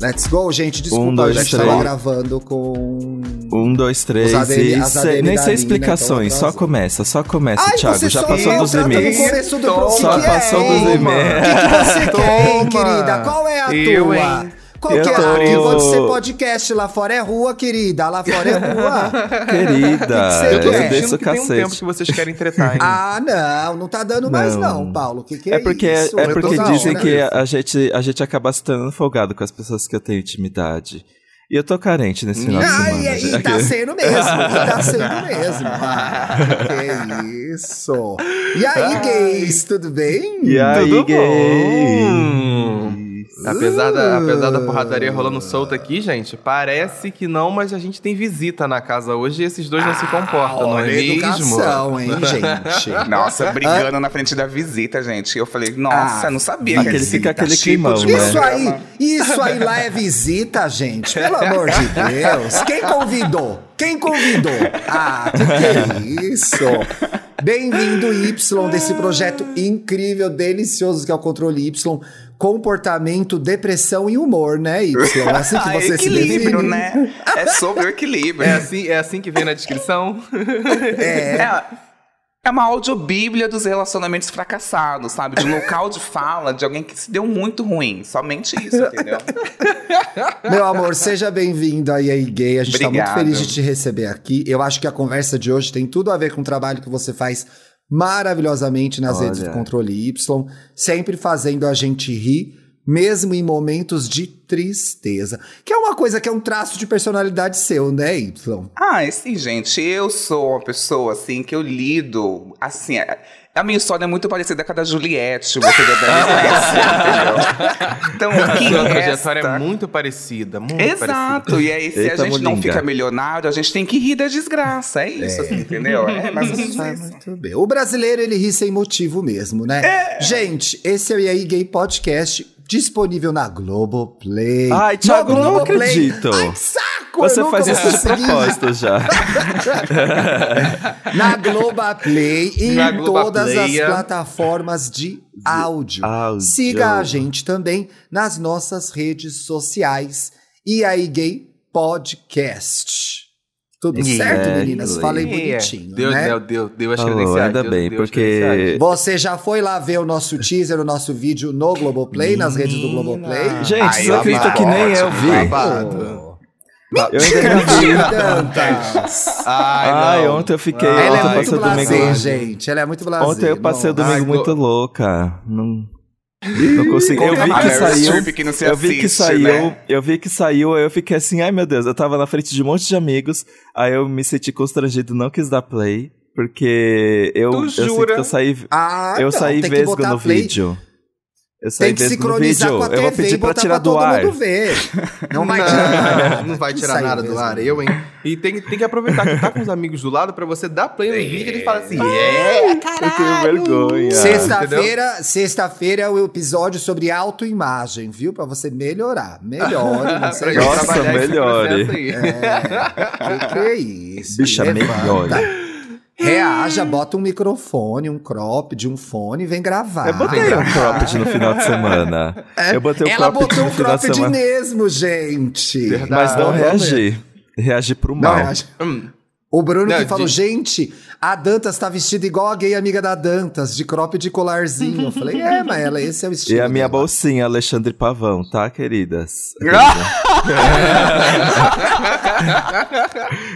Let's go, gente. Desculpa, Um, dois, a gente três. tava gravando com. Um, dois, três ADM e ADM nem sei Lina, explicações, então só começa, só começa, Ai, Thiago. Já passou dos do pro- Só que passou é, dos limites. O que, que você quer, hein, querida? Qual é a Eu, tua? hein? Qual Eu que é tô- a tua? Pode ser podcast, lá fora é rua, querida. Lá fora é rua. Querida, você eu quer? desço o que tem um tempo cacete. que vocês querem tretar, hein? ah, não, não tá dando mais Não. não, Paulo. O que, que é, É porque, isso? é Eu tô porque dizem hora. que a gente, a gente acaba se tornando folgado com as pessoas que eu tenho intimidade. E eu tô carente nesse final de semana. e, já e tá que- sendo mesmo, e tá sendo mesmo. Ah, que isso. E aí, gays, tudo bem? E aí, Tudo gay? Apesar da, apesar da porradaria rolando solta aqui, gente, parece que não, mas a gente tem visita na casa hoje e esses dois não se comportam, não é mesmo? educação, hein, gente? Nossa, brigando na frente da visita, gente. Eu falei, nossa, Ah, não sabia que fica visita, aquele tipo climão, de né? Isso aí, isso aí lá é visita, gente. Pelo amor de Deus. Quem convidou? Quem convidou? Ah, que que é isso? Bem-vindo, Y, desse projeto incrível, delicioso que é o Controle Y. Comportamento, depressão e humor, né, Y? É assim que Ah, você se equilíbrio, define. né? É sobre o equilíbrio. É assim, é assim que vem na descrição? É, é uma audiobíblia dos relacionamentos fracassados, sabe? De um local de fala de alguém que se deu muito ruim. Somente isso, entendeu? Meu amor, seja bem-vindo aí, aí, gay. A gente tá muito feliz de te receber aqui. Eu acho que a conversa de hoje tem tudo a ver com o trabalho que você faz maravilhosamente nas Olha. redes do Controle Y, sempre fazendo a gente rir, mesmo em momentos de tristeza. Que é uma coisa que é um traço de personalidade seu, né, Y? Ah, sim, gente, eu sou uma pessoa, assim, que eu lido, assim, a, a minha história é muito parecida com a da Juliette, você deve conhecer, entendeu? Então, o que Sua resta... trajetória é muito parecida, muito parecida. Exato, e aí se Eita, a gente não fica milionário, a gente tem que rir da desgraça, é isso, assim, entendeu? É, mas isso é Muito bem. O brasileiro, ele ri sem motivo mesmo, né? Gente, esse é o E aí Gay Podcast, disponível na Globoplay. Ai, No Thiago, não Globoplay. acredito. Ai, saco! Você faz isso de propósito já. Na Globoplay e Na em todas as Globoplay. plataformas de áudio. áudio. Siga a gente também nas nossas redes sociais. E aí, Gay Podcast. Tudo certo, Exactly. meninas? Falei É, bonitinho, Deu, né? deu, deu, deu as Falou, credenciais. ainda deu- bem, deu porque-. Você já foi lá ver o nosso teaser, o nosso vídeo no Globoplay, nas redes do Globoplay? Gente, Ai, você acredita que nem eu vi? Babado. Eu ainda não vi. Ai, Ai, não. ontem eu fiquei. Ela ontem é eu muito passei o domingo. blazer, gente. Ela é muito blazer. Ontem eu passei o Não. domingo Ai, muito go- louca. Não. Não consegui. Eu vi que saiu. Eu vi que saiu, eu vi que saiu, aí eu fiquei assim, ai meu Deus, eu tava na frente de um monte de amigos, aí eu me senti constrangido, não quis dar play, porque eu, eu sinto jura? que eu saí, Ah, eu não, saí vesgo no play. vídeo. Eu saí Tem que sincronizar vídeo. com a eu vou TV pedir e pra botar tirar pra todo do ar. mundo ver. Não vai Não, tirar. não vai tirar nada do ar, eu, hein? E tem, tem que aproveitar que tá com os amigos do lado pra você dar play no vídeo e ele fala assim: é, Eu tenho vergonha. Sexta-feira, sexta-feira é o episódio sobre autoimagem, viu? Pra você melhorar. Melhore. Não gente Nossa, melhore. É, que, que é isso? Bicha, melhore. Reaja, bota um microfone, um crop de um fone e vem gravar. Eu botei um cropped no final de semana. Eu botei um Ela cropped botou no um final de cropped semana. mesmo, gente. Verdade. Mas não reagi. Reagi pro Não, mal. reage. Hum, O Bruno Não, que falou, de- gente, a Dantas tá vestida igual a gay amiga da Dantas, de crop de colarzinho. Eu falei, é, mas ela, esse é o estilo E a minha dela. bolsinha, Alexandre Pavão, tá, queridas?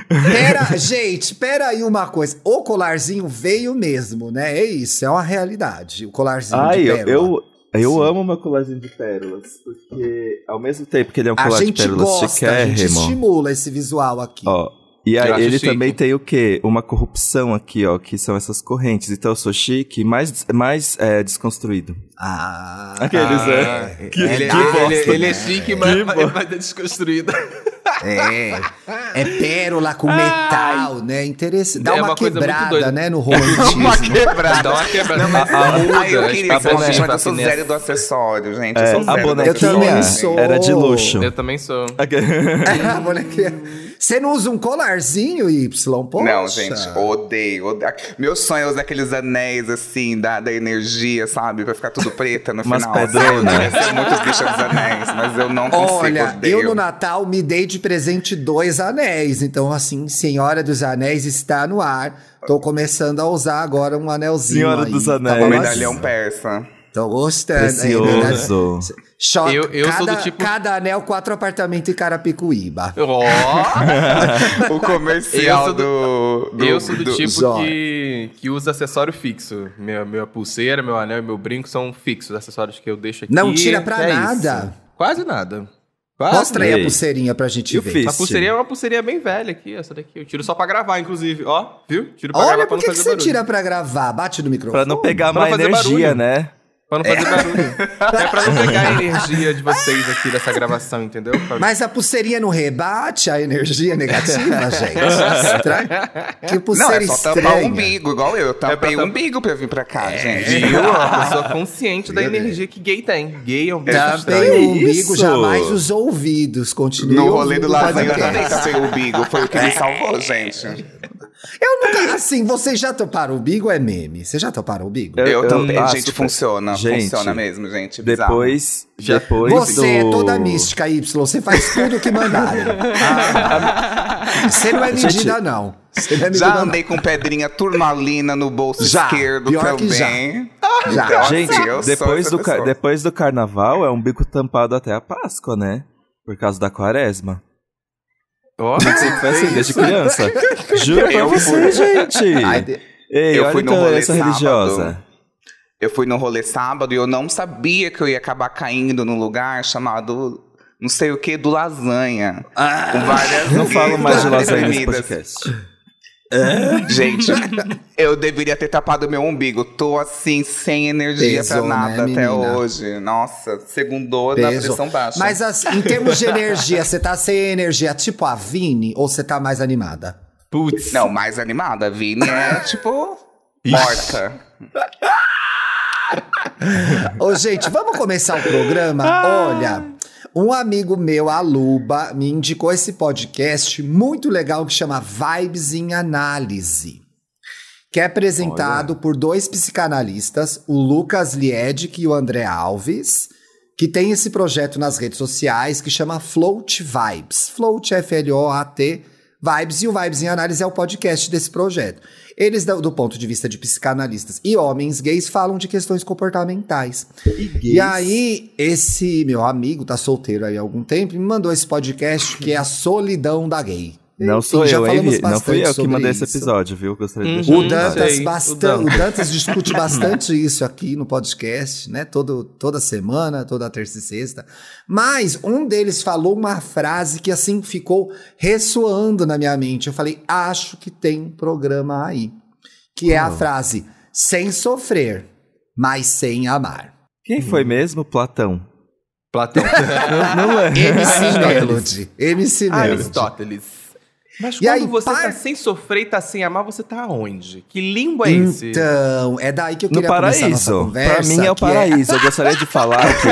Pera, gente, pera aí uma coisa. O colarzinho veio mesmo, né? É isso, é uma realidade. O colarzinho Ai, de eu, pérola. eu, eu Sim. amo meu colarzinho de pérolas, porque ao mesmo tempo que ele é um A colar de gente pérolas gosta, a gente chiquérrimo, estimula esse visual aqui. ó, e aí ele chique. também tem o quê? Uma corrupção aqui, ó, que são essas correntes. Então eu sou chique, mais, mais é, desconstruído. Ah, Aqueles, ah, né? Que- ele, que ele- bosta. ele- ele é chique, mas, Que mas, mas é desconstruído. é. É pérola com metal, né? Interessante. Dá É uma, uma quebrada, né, no romantismo. Uma quebrada. Dá uma quebrada. Não, mas A- a Ai, eu queria as ser uma eu sou zero do acessório, gente. É, eu sou a zero do bonequinha Eu também sou. era de luxo. Eu também sou. a bonequinha. Você não usa um colarzinho, Y? Poxa. Não, gente, odeio, odeio. Meu sonho é usar aqueles anéis, assim, da, da energia, sabe? Pra ficar tudo preta no Umas final. Assim. Parece muitos bichos dos anéis, mas eu não consigo, Olha, odeio. eu no Natal me dei de presente dois anéis. Então, assim, Senhora dos Anéis está no ar. Tô começando a usar agora um anelzinho. Senhora aí. dos Tá Anéis. O medalhão persa. Tô gostando. Precioso. Cho- Eu- eu sou cada, do tipo- Cada anel, quatro apartamentos em Carapicuíba. Ó! O comercial Eu sou do, do- eu sou do, do- tipo que, que usa acessório fixo. Minha, minha pulseira, meu anel e meu brinco são fixos. Acessórios que eu deixo aqui. Não tira pra é nada. isso. Quase nada. Quase Mostra aí a pulseirinha pra gente E o ver. fio? A pulseirinha é uma pulseirinha bem velha aqui, essa daqui. Eu tiro só pra gravar, inclusive. Ó, viu? Tiro pra Olha, gravar pra por não que, que fazer você barulho. tira pra gravar? Bate no microfone. Pra não pegar Pra mais fazer energia, barulho. né? Pra não fazer barulho. É pra não pegar a energia de vocês aqui dessa gravação, entendeu? Pra- Mas a pulseirinha não rebate a energia negativa, gente? Estranho. Que Não, pulseira é só tampar estranha. o umbigo, igual eu. Eu tampei pra o tam- umbigo pra vir pra cá, gente. Viu? Uma pessoa consciente da energia que gay tem. Gay é um bicho Tampei o umbigo, Isso? jamais os ouvidos. Continue No rolê do lasanha eu tampei o umbigo. Foi o que me salvou, gente. Eu nunca, assim, vocês já toparam o umbigo ou é meme? Vocês já toparam o umbigo? Eu- Eu, eu- ah, gente, super. funciona. Gente, funciona mesmo, gente. Bizarro. Depois, Já- depois Você é do... toda mística, Y. Você faz tudo o que mandarem. Ah, você não é Gente, medida, não. Você não é medida, Já não. andei com pedrinha turmalina no bolso Já, esquerdo pior que já. também. Já. Então, Gente, assim, depois do, pessoa. depois do carnaval é um bico tampado até a Páscoa, né? Por causa da quaresma. Ó, Sempre foi assim, desde criança. Juro pra você, fui- gente. Ai, de- Ei, Eu olha fui no rolê essa sábado. religiosa. Eu fui no rolê sábado e eu não sabia que eu ia acabar caindo num lugar chamado não sei o que do lasanha. com várias Não falo mais de lasanha nesse bebidas. Gente, eu deveria ter tapado meu umbigo. Tô assim, sem energia Pesou, pra nada né, até menina? hoje. Nossa, segundou na Peso. pressão baixa. Mas assim, em termos de energia, você tá sem energia tipo a Vini ou você tá mais animada? putz. Não, mais animada. A Vini é tipo morta. Ô, gente, vamos começar o programa? Olha, um amigo meu, a Luba, me indicou esse podcast muito legal que chama Vibes em Análise. Que é apresentado por dois psicanalistas, o Lucas Liedic e o André Alves, que tem esse projeto nas redes sociais que chama Float Vibes. Float, F-L-O-A-T, Vibes, e o Vibes em Análise é o podcast desse projeto. Eles, do, ponto de vista de psicanalistas e homens gays, falam de questões comportamentais. E aí, esse meu amigo, tá solteiro aí há algum tempo, me mandou esse podcast que é a solidão da gay. Não sou já eu, hein? Não fui bastante eu que mandei esse isso. episódio, viu? Gostaria de Uhum. O Dantas, sei, o o Dantas. Discute bastante isso aqui no podcast, né? Todo, toda semana, toda terça e sexta. Mas um deles falou uma frase que assim ficou ressoando na minha mente. Eu falei, acho que tem programa aí. Que é a frase: sem sofrer, mas sem amar. Quem foi mesmo? Platão. Platão. Não, não é. MC Melody. MC Melody. Aristoteles. Mas E quando aí, você par- tá sem sofrer e tá sem amar, você tá onde? Que limbo é esse? Então, é daí que eu No queria começar a nossa paraíso. conversa. Pra mim é o que paraíso. Eu gostaria de falar que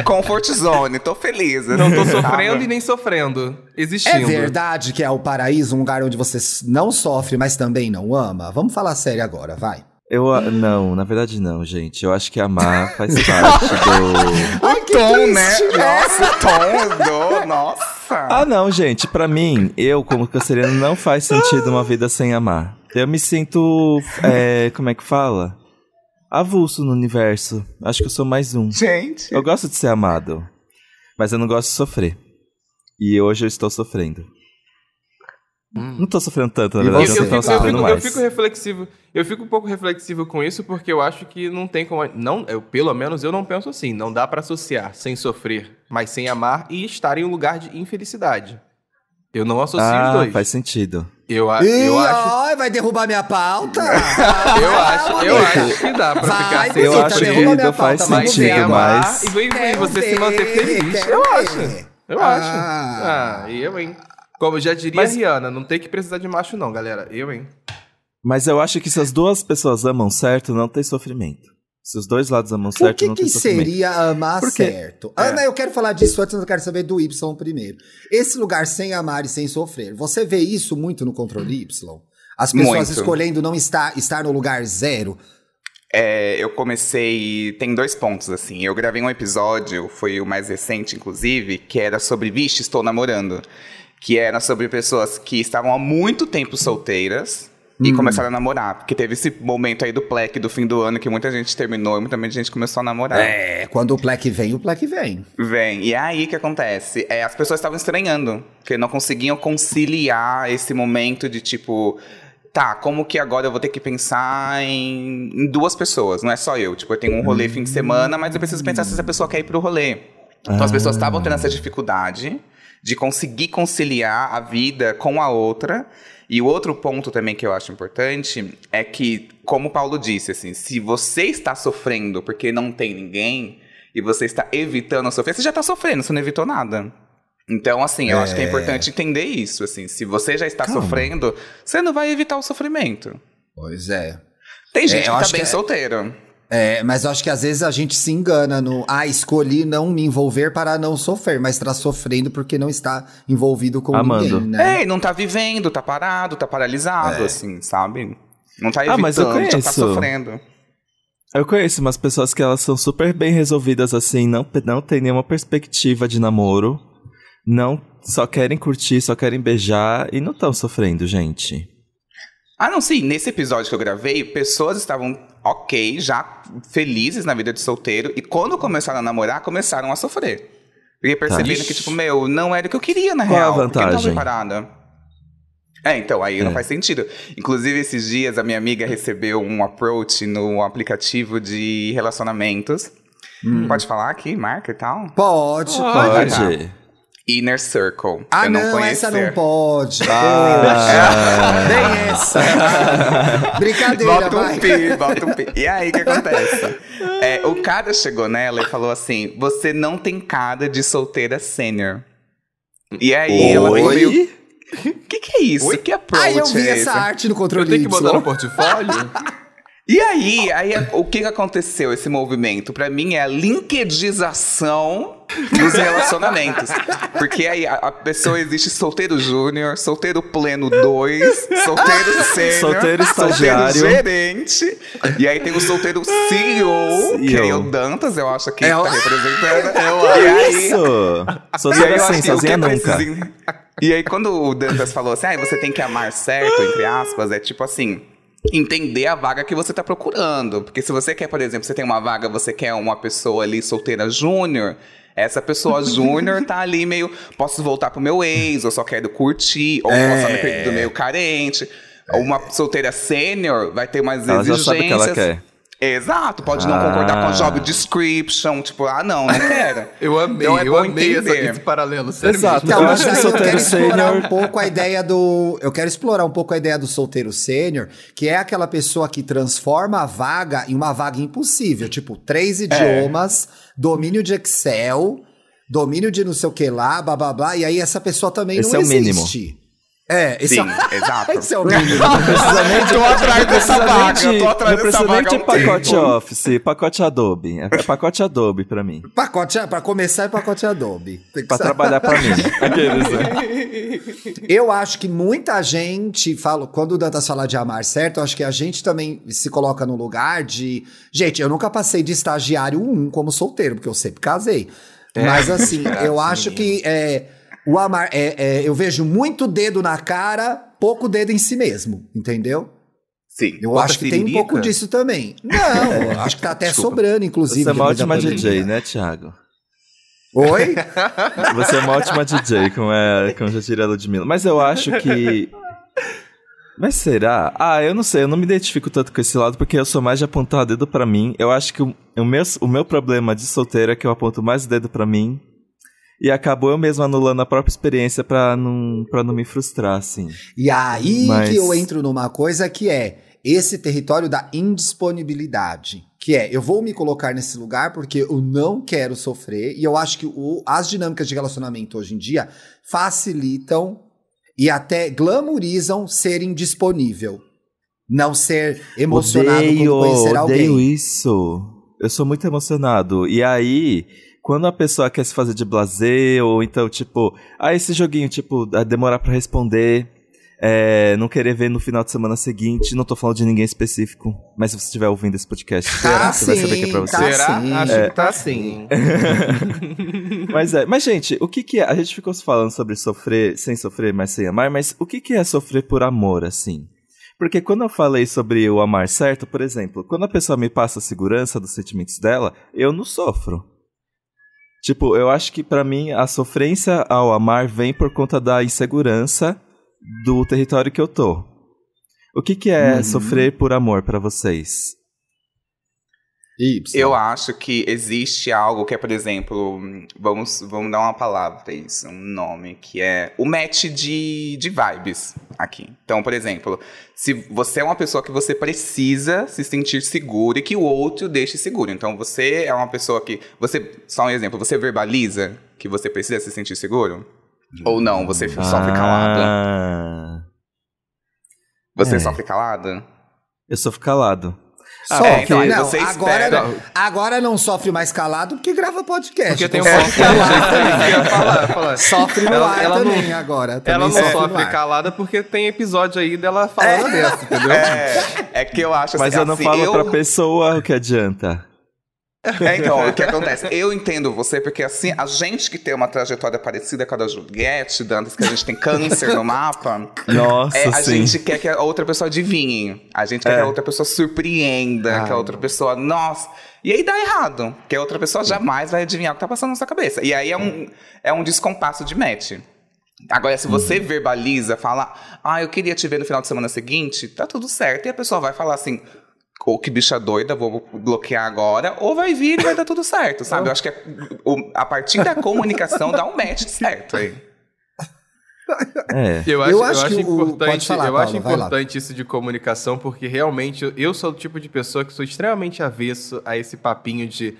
Comfort Zone, tô feliz. Não tô sofrendo e nem sofrendo. Existindo. É verdade que é o paraíso, um lugar onde você não sofre, mas também não ama? Vamos falar sério agora, vai. eu não, na verdade não, gente. Eu acho que amar faz parte do que Tom, né? triste, Nossa, Tom do. Nossa. Ah, não, gente. Pra mim, eu como canceriano não faz sentido uma vida sem amar. Eu me sinto, é, como é que fala? Avulso no universo. Acho que eu sou mais um. Gente. Eu gosto de ser amado, mas eu não gosto de sofrer. E hoje eu estou sofrendo. Não tô sofrendo tanto, na Eu, verdade, eu eu, não fico, eu, fico, eu fico reflexivo. Eu fico um pouco reflexivo com isso, porque eu acho que não tem como. Não, eu, pelo menos eu não penso assim. Não dá pra associar sem sofrer, mas sem amar e estar em um lugar de infelicidade. Eu não associo os Ah, dois. faz sentido. Eu, a- Ih, eu acho. ai, vai derrubar minha pauta? Eu acho, eu acho que dá pra Vai, ficar sem Eu Bonita, acho que faz pauta, vamos mas sentido, mas... e vem, vem Quero você se ver, manter feliz. Eu ver. acho. Eu acho. Ah. Ah, eu, hein? Como já diria Mas- a Rihanna, não tem que precisar de macho, não, galera. Eu, hein? Mas eu acho que se as duas pessoas amam certo, não tem sofrimento. Se os dois lados amam O certo, que, não que tem sofrimento. seria amar certo? Ana, eu quero falar disso antes, mas eu quero saber do Y primeiro. Esse lugar sem amar e sem sofrer, você vê isso muito no controle Y? As pessoas Muito. escolhendo não estar, estar no lugar zero? É, eu comecei. Tem dois pontos, assim. Eu gravei um episódio, foi o mais recente, inclusive, que era sobre Vixe, estou namorando. Que era sobre pessoas que estavam há muito tempo solteiras e começaram a namorar. Porque teve esse momento aí do Plec do fim do ano que muita gente terminou e muita gente começou a namorar. É, quando o Plec vem, o Plec vem. Vem. E é aí que acontece. É, as pessoas estavam estranhando, porque não conseguiam conciliar esse momento de tipo. Tá, como que agora eu vou ter que pensar em, em duas pessoas, não é só eu. Tipo, eu tenho um rolê fim de semana, mas eu preciso pensar se essa pessoa quer ir pro rolê. Então as pessoas estavam tendo essa dificuldade de conseguir conciliar a vida com a outra. E o outro ponto também que eu acho importante é que, como o Paulo disse, assim, se você está sofrendo porque não tem ninguém e você está evitando sofrer, você já está sofrendo, você não evitou nada. Então, assim, eu acho que é importante entender isso, assim, se você já está Calma. sofrendo, você não vai evitar o sofrimento. Pois é. Tem gente eu que tá bem que é- solteiro. É, mas eu acho que às vezes a gente se engana no. Ah, escolhi não me envolver para não sofrer, mas está sofrendo porque não está envolvido com Amando. ninguém, né? É, e não tá vivendo, tá parado, tá paralisado, assim, sabe? Não tá Ah, evitando, mas eu já tá conheço. sofrendo. Eu conheço umas pessoas que elas são super bem resolvidas assim, não, não tem nenhuma perspectiva de namoro, não só querem curtir, só querem beijar e não estão sofrendo, gente. Ah, não, sim, nesse episódio que eu gravei, pessoas estavam ok, já felizes na vida de solteiro, e quando começaram a namorar, começaram a sofrer. Porque percebendo Tá. que, tipo, meu, não era o que eu queria, na Qual a real. porque eu não tava vantagem? preparada. É, então, aí não É. faz sentido. Inclusive, esses dias, a minha amiga recebeu um approach no aplicativo de relacionamentos. Pode falar aqui, marca e tal? Pode, Pode. pode. Pode. Inner Circle. Ah, eu não, não, essa não pode. Ah. Nem essa. Brincadeira, Bota um vai. pi, bota um pi. E aí, o que acontece? É, o cara chegou nela e falou assim: Você não tem cara de solteira sênior. E aí, ela ficou meio. Oi? O que, que é isso? Que approach Aí eu vi é esse? essa arte no Eu controle tenho que botar no portfólio? E aí, aí o que, que aconteceu esse movimento? Pra mim é a linkedização dos relacionamentos. Porque aí a, a pessoa existe solteiro júnior, solteiro pleno 2, solteiro sênior, Solteiro estagiário. solteiro gerente. E aí tem o solteiro CEO, que é CEO. o Dantas, eu acho que É tá representando. aí, Isso! e aí eu acho assim, sozinha é nunca. E aí, quando o Dantas falou assim, ah, você tem que amar certo, entre aspas, é tipo assim. Entender a vaga que você tá procurando. Porque se você quer, por exemplo, você tem uma vaga, você quer uma pessoa ali solteira júnior, essa pessoa júnior tá ali meio. Posso voltar pro meu ex, eu só quero curtir, ou É. posso me perdendo meio carente. Uma solteira sênior vai ter mais Ela já exigências. sabe o que ela quer. Exato, pode não Ah. concordar com a job description, tipo, ah, não, não quero. Eu amei, Então é eu amei essa- esse paralelo, sério Exato. Então, Eu acho que eu quero explorar um pouco a ideia do. Eu quero explorar um pouco a ideia do solteiro sênior, que é aquela pessoa que transforma a vaga em uma vaga impossível. Tipo, três idiomas, domínio de Excel, domínio de não sei o que lá, blá blá blá. E aí essa pessoa também Esse não é o mínimo. É, esse Sim, é, o- exato. esse é o mínimo. De, Tô atrás dessa vaga, eu tô atrás dessa vaga um pacote tempo. Office, pacote Adobe. É pacote Adobe pra mim. pacote, pra começar é pacote Adobe. Tem que Pra sa- trabalhar pra mim. Aqueles, né? Eu acho que muita gente fala, quando o Dantas fala de amar certo, eu acho que a gente também se coloca no lugar de. Gente, eu nunca passei de estagiário 1 como solteiro, porque eu sempre casei. Mas assim, eu acho que é, o amar. É, é, eu vejo muito dedo na cara, pouco dedo em si mesmo, entendeu? Sim. Eu Bota acho que tem um pouco disso também. Não, eu acho que tá até Desculpa. sobrando, inclusive. Você é uma ótima. DJ, né, Thiago? Oi? Você é uma ótima DJ, como, é, como já diria a Ludmilla. Mas eu acho que. Mas será? Ah, eu não sei, eu não me identifico tanto com esse lado porque eu sou mais de apontar dedo pra mim. Eu acho que o, o meu, o meu problema de solteiro é que eu aponto mais dedo pra mim. E acabou eu mesmo anulando a própria experiência pra não, pra não me frustrar, assim. E aí Mas- que eu entro numa coisa que é esse território da indisponibilidade. Que é, eu vou me colocar nesse lugar porque eu não quero sofrer. E eu acho que o- as dinâmicas de relacionamento hoje em dia facilitam e até glamourizam ser indisponível. Não ser emocionado odeio, quando conhecer odeio alguém. isso. eu sou muito emocionado. E aí, quando a pessoa quer se fazer de blazer, ou então, tipo, ah, esse joguinho, tipo, demorar para responder, é, não querer ver no final de semana seguinte, não tô falando de ninguém específico, mas se você estiver ouvindo esse podcast, Tá você vai saber que é pra sim, você. tá Será? sim. Acho É. que tá sim. mas é, mas gente, o que que é? A gente ficou falando sobre sofrer sem sofrer, mas sem amar, mas o que que é sofrer por amor, assim? Porque quando eu falei sobre o amar certo, por exemplo, quando a pessoa me passa a segurança dos sentimentos dela, eu não sofro. Tipo, eu acho que pra mim a sofrência ao amar vem por conta da insegurança do território que eu tô. O que que é Uhum. sofrer por amor pra vocês? Y. Eu acho que existe algo que é, por exemplo, vamos, vamos dar uma palavra pra isso, um nome, que é o match de, de vibes aqui. Então, por exemplo, se você é uma pessoa que você precisa se sentir seguro e que o outro deixe seguro. Então, você é uma pessoa que. Você, só um exemplo, você verbaliza que você precisa se sentir seguro? Ou não, você sofre calado? Ah, Você é. sofre calado? eu sofro calado. Sofre. é, então, não, você agora, espera- agora não sofre mais calado porque grava podcast. Porque tem um sofre também. que ia falar, falar. Sofre no Ela- ar ela não- também agora. também Ela não sofre ar. calada porque tem episódio aí dela falando dessa, entendeu? É, é que eu acho Mas assim, eu não assim, falo eu... pra pessoa o que adianta. É, então, o que acontece? Eu entendo você, porque assim, a gente que tem uma trajetória parecida com a da Juliette, Dantas, que a gente tem câncer no mapa, Nossa, é, a sim. gente quer que a outra pessoa adivinhe. A gente quer que a outra pessoa surpreenda, que a outra pessoa, nossa. E aí dá errado, que a outra pessoa jamais vai adivinhar o que tá passando na sua cabeça. E aí é um, é um descompasso de match. Agora, se você verbaliza, fala, ah, eu queria te ver no final de semana seguinte, tá tudo certo. E a pessoa vai falar assim, ou que bicha doida, vou bloquear agora, ou vai vir e vai dar tudo certo, sabe? Eu acho que é- o- a partir da comunicação dá um match certo aí. É. Eu acho, Eu eu acho acho, que o- importante, falar, eu acho Paulo, lá. importante isso de comunicação, porque realmente eu, eu sou o tipo de pessoa que sou extremamente avesso a esse papinho de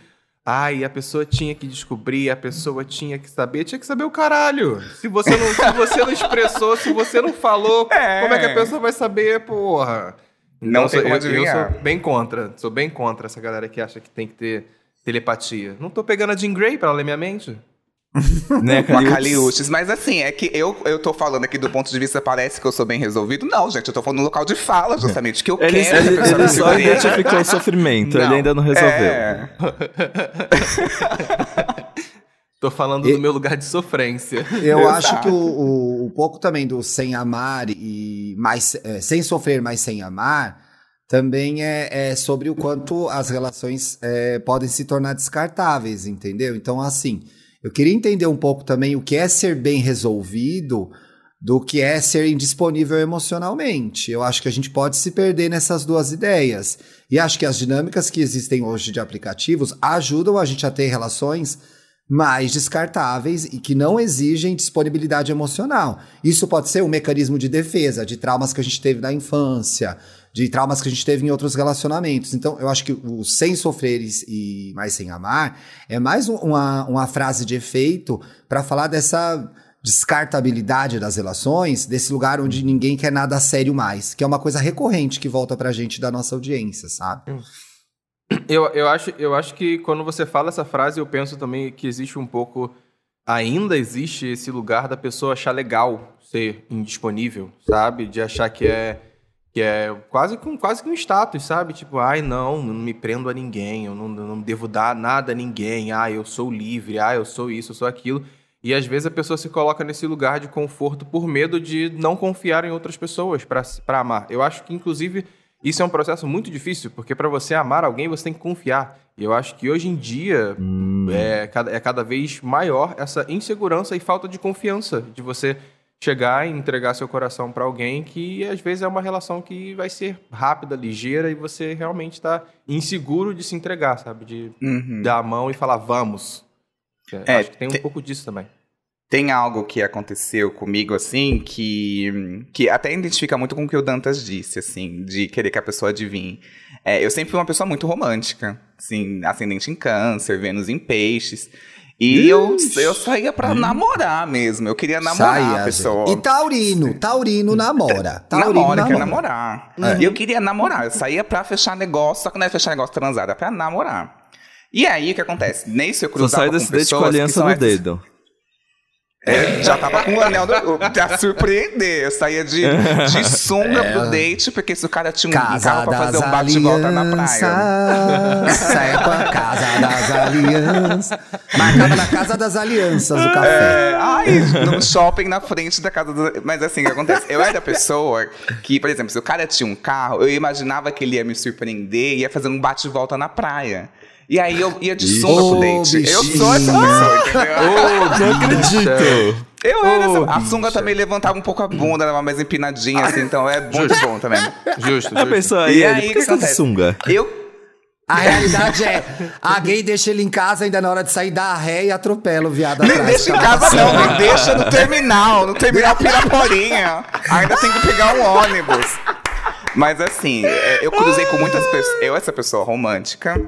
ai, a pessoa tinha que descobrir, a pessoa tinha que saber, tinha que saber o caralho. Se você não, se você não expressou, se você não falou, É. como é que a pessoa vai saber, porra? Não Então, tem como eu, eu sou bem contra, sou bem contra essa galera que acha que tem que ter telepatia. Não tô pegando a Jean Grey pra ler minha mente. Né? Caliutes. Mas assim, é que eu, eu tô falando aqui do ponto de vista, parece que eu sou bem resolvido. Não, gente, eu tô falando no local de fala, justamente, que eu Ele, quero ele, ele só identificou o sofrimento, ele ainda não resolveu. É. Tô falando E- do meu lugar de sofrência. Eu Exato. acho que o, o- um pouco também do sem amar e mais é, sem sofrer, mas sem amar, também é, é sobre o quanto as relações é, podem se tornar descartáveis, entendeu? Então, assim, eu queria entender um pouco também o que é ser bem resolvido do que é ser indisponível emocionalmente. Eu acho que a gente pode se perder nessas duas ideias. E acho que as dinâmicas que existem hoje de aplicativos ajudam a gente a ter relações mais descartáveis e que não exigem disponibilidade emocional. Isso pode ser um mecanismo de defesa de traumas que a gente teve na infância, de traumas que a gente teve em outros relacionamentos. Então, eu acho que o sem sofrer e- mais sem amar é mais um- uma, uma frase de efeito para falar dessa descartabilidade das relações, desse lugar onde ninguém quer nada sério mais, que é uma coisa recorrente que volta pra gente da nossa audiência, sabe? Eu, eu, acho, eu acho que quando você fala essa frase, eu penso também que existe um pouco. Ainda existe esse lugar da pessoa achar legal ser indisponível, sabe? De achar que é. Que é quase um, quase que um status, sabe? Tipo, ai, não, não me prendo a ninguém, eu não, não devo dar nada a ninguém, ah, eu sou livre, ah, eu sou isso, eu sou aquilo. E às vezes a pessoa se coloca nesse lugar de conforto por medo de não confiar em outras pessoas pra amar. Eu acho que, inclusive, isso é um processo muito difícil, porque para você amar alguém, você tem que confiar. E eu acho que hoje em dia é, cada, é cada vez maior essa insegurança e falta de confiança de você chegar e entregar seu coração para alguém que às vezes é uma relação que vai ser rápida, ligeira e você realmente está inseguro de se entregar, sabe? De Uhum. dar a mão e falar vamos. É, acho que tem um te- pouco disso também. Tem algo que aconteceu comigo, assim, que, que até identifica muito com o que o Dantas disse, assim, de querer que a pessoa adivinhe. É, eu sempre fui uma pessoa muito romântica, assim, ascendente em câncer, Vênus em peixes. E eu, eu saía pra namorar mesmo, eu queria namorar Sai, a pessoa. E taurino, taurino namora. Taurino Namora, quer namora. namorar. E eu queria namorar. Eu saía pra fechar negócio, só que não é fechar negócio transado, é pra namorar. E aí, o que acontece? Nesse eu Só cruzava saiu com desse pessoas com aliança no essas- dedo. É, já tava com o anel do, pra surpreender. Eu saía de, de sunga pro date, porque se o cara tinha um Casa carro pra fazer das um bate-volta na praia. alianças. Sai com a casa das alianças. Marcava na casa das alianças o café. É, ai, no shopping na frente da casa do... Mas assim, o que acontece? Eu era a pessoa que, por exemplo, se o cara tinha um carro, eu imaginava que ele ia me surpreender e ia fazer um bate-volta na praia. E aí eu ia de sunga Ô, pro date. Eu bichinho. sou essa pessoa, entendeu? Não acredito! Eu era Ô, essa... A sunga bicha. também levantava um pouco a bunda, era mais empinadinha, assim, então é muito bom também. Justo, A justo. pessoa E aí, por que que você tá de acontece? sunga? Eu A realidade é, a gay deixa ele em casa ainda na hora de sair da ré e atropela o viado Nem atrás. deixa em casa, não, me deixa no terminal, no terminal Piraporinha. Ainda tem que pegar um ônibus. Mas assim, é, eu cruzei com muitas pessoas. Eu, essa pessoa romântica,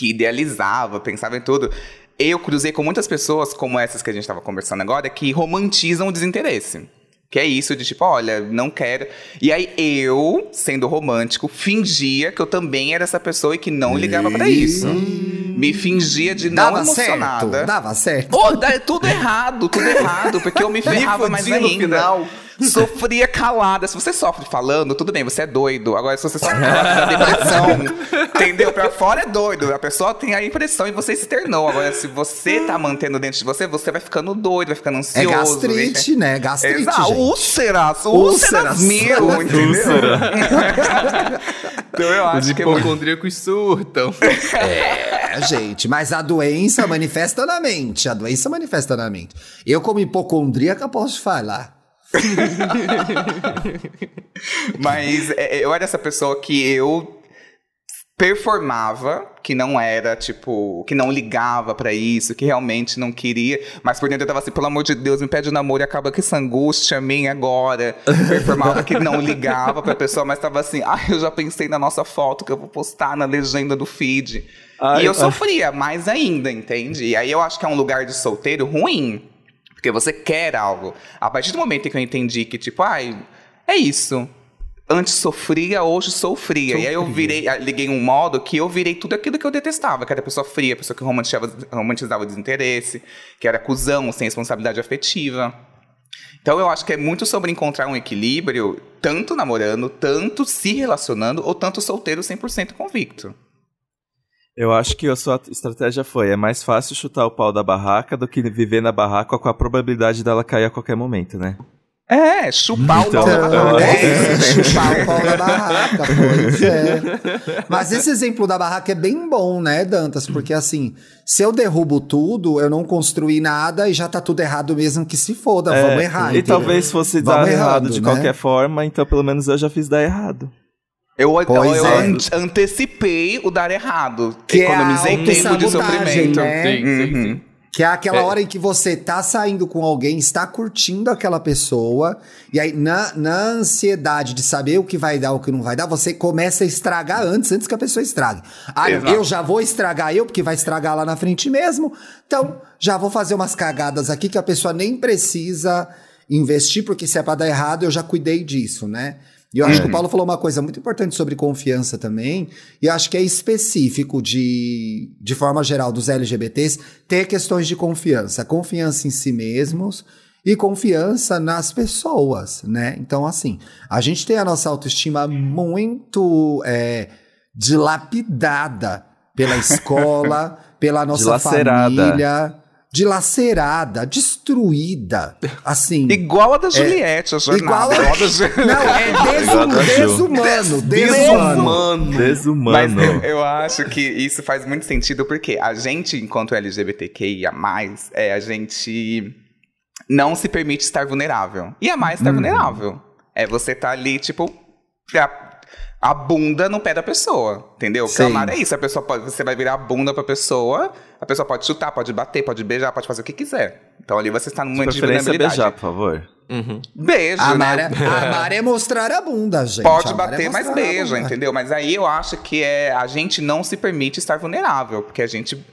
que idealizava, pensava em tudo. Eu cruzei com muitas pessoas, como essas que a gente estava conversando agora, que romantizam o desinteresse. Que é isso de tipo, olha, não quero. E aí eu, sendo romântico, fingia que eu também era essa pessoa e que não ligava pra isso. Me fingia de não Dava certo, emocionada. dava certo. Dá- tudo errado, tudo errado, porque eu me ferrava mais fudia no ainda. final. Sofria calada. Se você sofre falando, tudo bem, você é doido. Agora, se você sofre calada, dá depressão. entendeu? Pra fora é doido. A pessoa tem a impressão e você externou. Agora, se você tá mantendo dentro de você, você vai ficando doido, vai ficando É ansioso. gastrite, né? Gastrite, Exato, gente. úlceras, Úlceras. úlceras mil, entendeu? então eu Os acho que é hipocondríacos surtam. É, gente, mas a doença manifesta na mente. A doença manifesta na mente. Eu, como hipocondríaca, posso falar. Mas é, eu era essa pessoa que eu performava que não era, tipo, que não ligava pra isso, que realmente não queria, mas por dentro eu tava assim, pelo amor de Deus, me pede um namoro e acaba com essa angústia minha agora. Performava que não ligava pra pessoa, mas tava assim, ai, eu já pensei na nossa foto que eu vou postar na legenda do feed. Ai, e eu ai. sofria mais ainda, entende? E aí eu acho que é um lugar de solteiro ruim, porque você quer algo. A partir do momento em que eu entendi que, tipo, ai, é isso. Antes sofria, hoje sofria. E aí eu virei, liguei um modo que eu virei tudo aquilo que eu detestava, que era a pessoa fria, a pessoa que romantizava, romantizava o desinteresse, que era cuzão, sem responsabilidade afetiva. Então eu acho que é muito sobre encontrar um equilíbrio, tanto namorando, tanto se relacionando, ou tanto solteiro 100% convicto. Eu acho que a sua estratégia foi: é mais fácil chutar o pau da barraca do que viver na barraca com a probabilidade dela cair a qualquer momento, né? É, chupar Então, o pau da eu barraca. acho É, chupar o pau da barraca, pois é. Mas esse exemplo da barraca é bem bom, né, Dantas? Porque assim, se eu derrubo tudo, eu não construí nada e já tá tudo errado mesmo que se foda. É, Vamos errar. E entendeu? talvez fosse Vamos dar errado errando, de né? qualquer forma, então pelo menos eu já fiz dar errado. Eu, eu, Pois eu é. an- antecipei o dar errado. Que é a Economizei tempo de sofrimento. né? Sim, sim, Uhum. sim. Que é aquela É. hora em que você tá saindo com alguém, está curtindo aquela pessoa, e aí na, na ansiedade de saber o que vai dar, o que não vai dar, você começa a estragar antes, antes que a pessoa estrague. Ah, Exato. eu já vou estragar eu, porque vai estragar lá na frente mesmo. Então, já vou fazer umas cagadas aqui que a pessoa nem precisa investir, porque se é pra dar errado, eu já cuidei disso, né? E eu acho que o Paulo falou uma coisa muito importante sobre confiança também, e acho que é específico de, de forma geral dos LGBTs ter questões de confiança, confiança em si mesmos e confiança nas pessoas, né? Então, assim, a gente tem a nossa autoestima muito é, dilapidada pela escola, pela nossa Dilacerada. família, dilacerada, destruída, assim. Igual a da Juliette, a jornada. Igual a- Igual a Não, é desum, desumano, desumano. Mano. Desumano. Mas eu, eu acho que isso faz muito sentido porque a gente, enquanto LGBTQIA, é, a gente não se permite estar vulnerável. E a mais estar vulnerável. É você tá ali, tipo, a, a bunda no pé da pessoa. Entendeu? Sim. Clamar é isso. A pessoa pode, você vai virar a bunda pra pessoa, a pessoa pode chutar, pode bater, pode beijar, pode fazer o que quiser. Então ali você está num momento de preferência vulnerabilidade. beijar, por favor. Uhum. Beijo, Amar é, né? amar é mostrar a bunda, gente. Pode Amar é bater, mas mostrar a beija, entendeu? Mas aí eu acho que é a gente não se permite estar vulnerável, porque a gente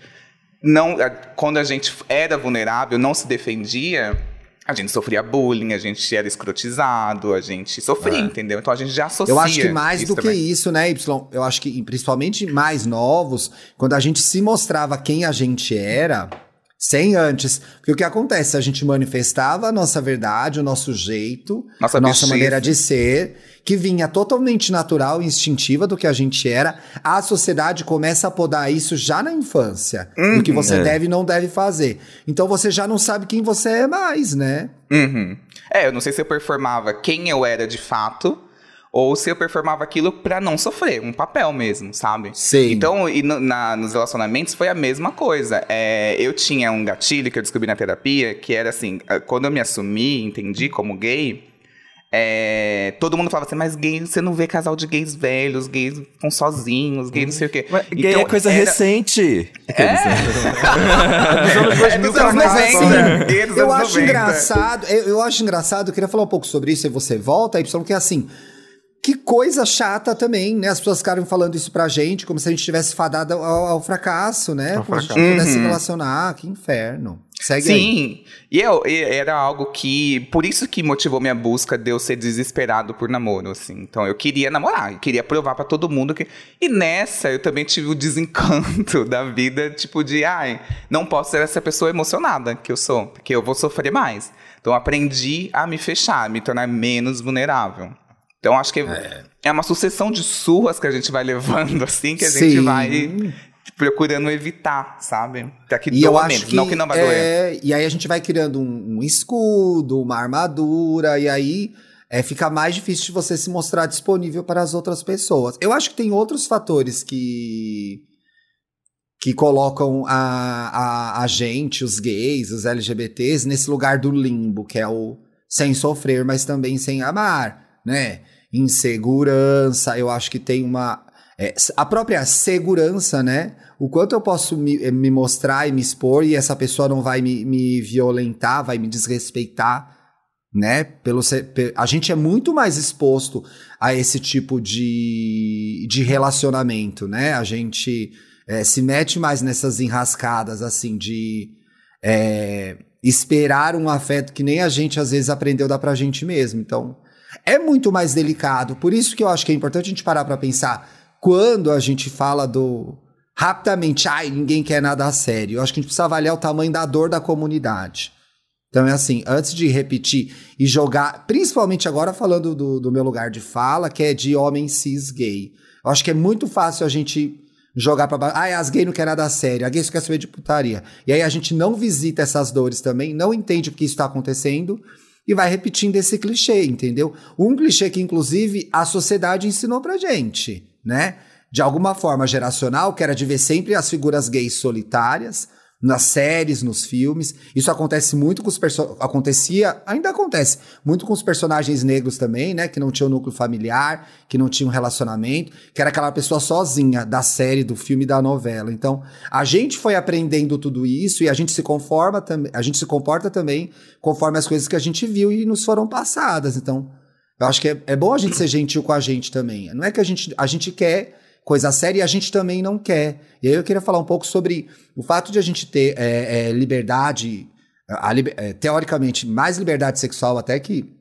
não, quando a gente era vulnerável, não se defendia, a gente sofria bullying, a gente era escrotizado, a gente sofria, É. entendeu? Então a gente já associa. Eu acho que mais do também. que isso, né, Y? Eu acho que, principalmente mais novos, quando a gente se mostrava quem a gente era, sem antes. Porque o que acontece? A gente manifestava a nossa verdade, o nosso jeito, Nossa a nossa maneira de ser, que vinha totalmente natural e instintiva do que a gente era. A sociedade começa a podar isso já na infância. do que você É. deve e não deve fazer. Então você já não sabe quem você é mais, né? Uhum. É, eu não sei se eu performava quem eu era de fato, ou se eu performava aquilo pra não sofrer, um papel mesmo, sabe? Sim. Então, e no- na- nos relacionamentos foi a mesma coisa. É, eu tinha um gatilho que eu descobri na terapia, que era assim, quando eu me assumi, entendi como gay, é, todo mundo falava assim, mas gay, você não vê casal de gays velhos, gays estão sozinhos, gays não sei o quê. Mas gay Então, é coisa era- recente. 2000 É dos anos cá, 90. só. Gay dos Eu acho 90. engraçado, eu, eu acho engraçado, eu queria falar um pouco sobre isso e você volta, Y, que é assim. Que coisa chata também, né? As pessoas ficaram falando isso pra gente, como se a gente tivesse fadado ao, ao fracasso, né? Ao Como a gente fracasso. não pudesse se Uhum. relacionar, que inferno. Segue aí. Sim, e eu, e era algo que. Por isso que motivou minha busca de eu ser desesperado por namoro, assim. Então eu queria namorar, eu queria provar pra todo mundo que. E nessa eu também tive o desencanto da vida, tipo de, ai, não posso ser essa pessoa emocionada que eu sou, porque eu vou sofrer mais. Então aprendi a me fechar, a me tornar menos vulnerável. Então acho que é. uma sucessão de surras que a gente vai levando, assim, que a gente Sim. vai procurando evitar, sabe? Pra que E eu acho menos, que, não que não vai doer. é, E aí a gente vai criando um, um escudo, uma armadura, e aí é, fica mais difícil de você se mostrar disponível para as outras pessoas. Eu acho que tem outros fatores que que colocam a, a, a gente, os gays, os LGBTs, nesse lugar do limbo, que é o sem sofrer, mas também sem amar, né? Insegurança, eu acho que tem uma. é, a própria segurança, né? O quanto eu posso me, eh, me mostrar e me expor e essa pessoa não vai me, me violentar, vai me desrespeitar, né? Pelo, a gente é muito mais exposto a esse tipo de, de relacionamento, né? A gente eh, se mete mais nessas enrascadas, assim, de eh, esperar um afeto que nem a gente às vezes aprendeu dar pra gente mesmo. Então, é muito mais delicado. Por isso que eu acho que é importante a gente parar pra pensar quando a gente fala do. Rapidamente, ai, ninguém quer nada a sério. Eu acho que a gente precisa avaliar o tamanho da dor da comunidade. Então é assim, antes de repetir e jogar, principalmente agora falando do, do meu lugar de fala, que é de homem cis gay. Eu acho que é muito fácil a gente jogar pra baixo. Ah, as gays não querem nada a sério, a gay só quer saber de putaria. E aí a gente não visita essas dores também, não entende porque isso está acontecendo e vai repetindo esse clichê, entendeu? Um clichê que, inclusive, a sociedade ensinou pra gente, né? De alguma forma geracional, que era de ver sempre as figuras gays solitárias, nas séries, nos filmes. Isso acontece muito com os personagens. Acontecia, ainda acontece, muito com os personagens negros também, né? Que não tinham núcleo familiar, que não tinham relacionamento, que era aquela pessoa sozinha da série, do filme da novela. Então, a gente foi aprendendo tudo isso e a gente se conforma também, a gente se comporta também conforme as coisas que a gente viu e nos foram passadas. Então, eu acho que é, é bom a gente ser gentil com a gente também. Não é que a gente, a gente quer coisa séria e a gente também não quer. E aí eu queria falar um pouco sobre o fato de a gente ter é, é, liberdade, a liber- é, teoricamente, mais liberdade sexual até que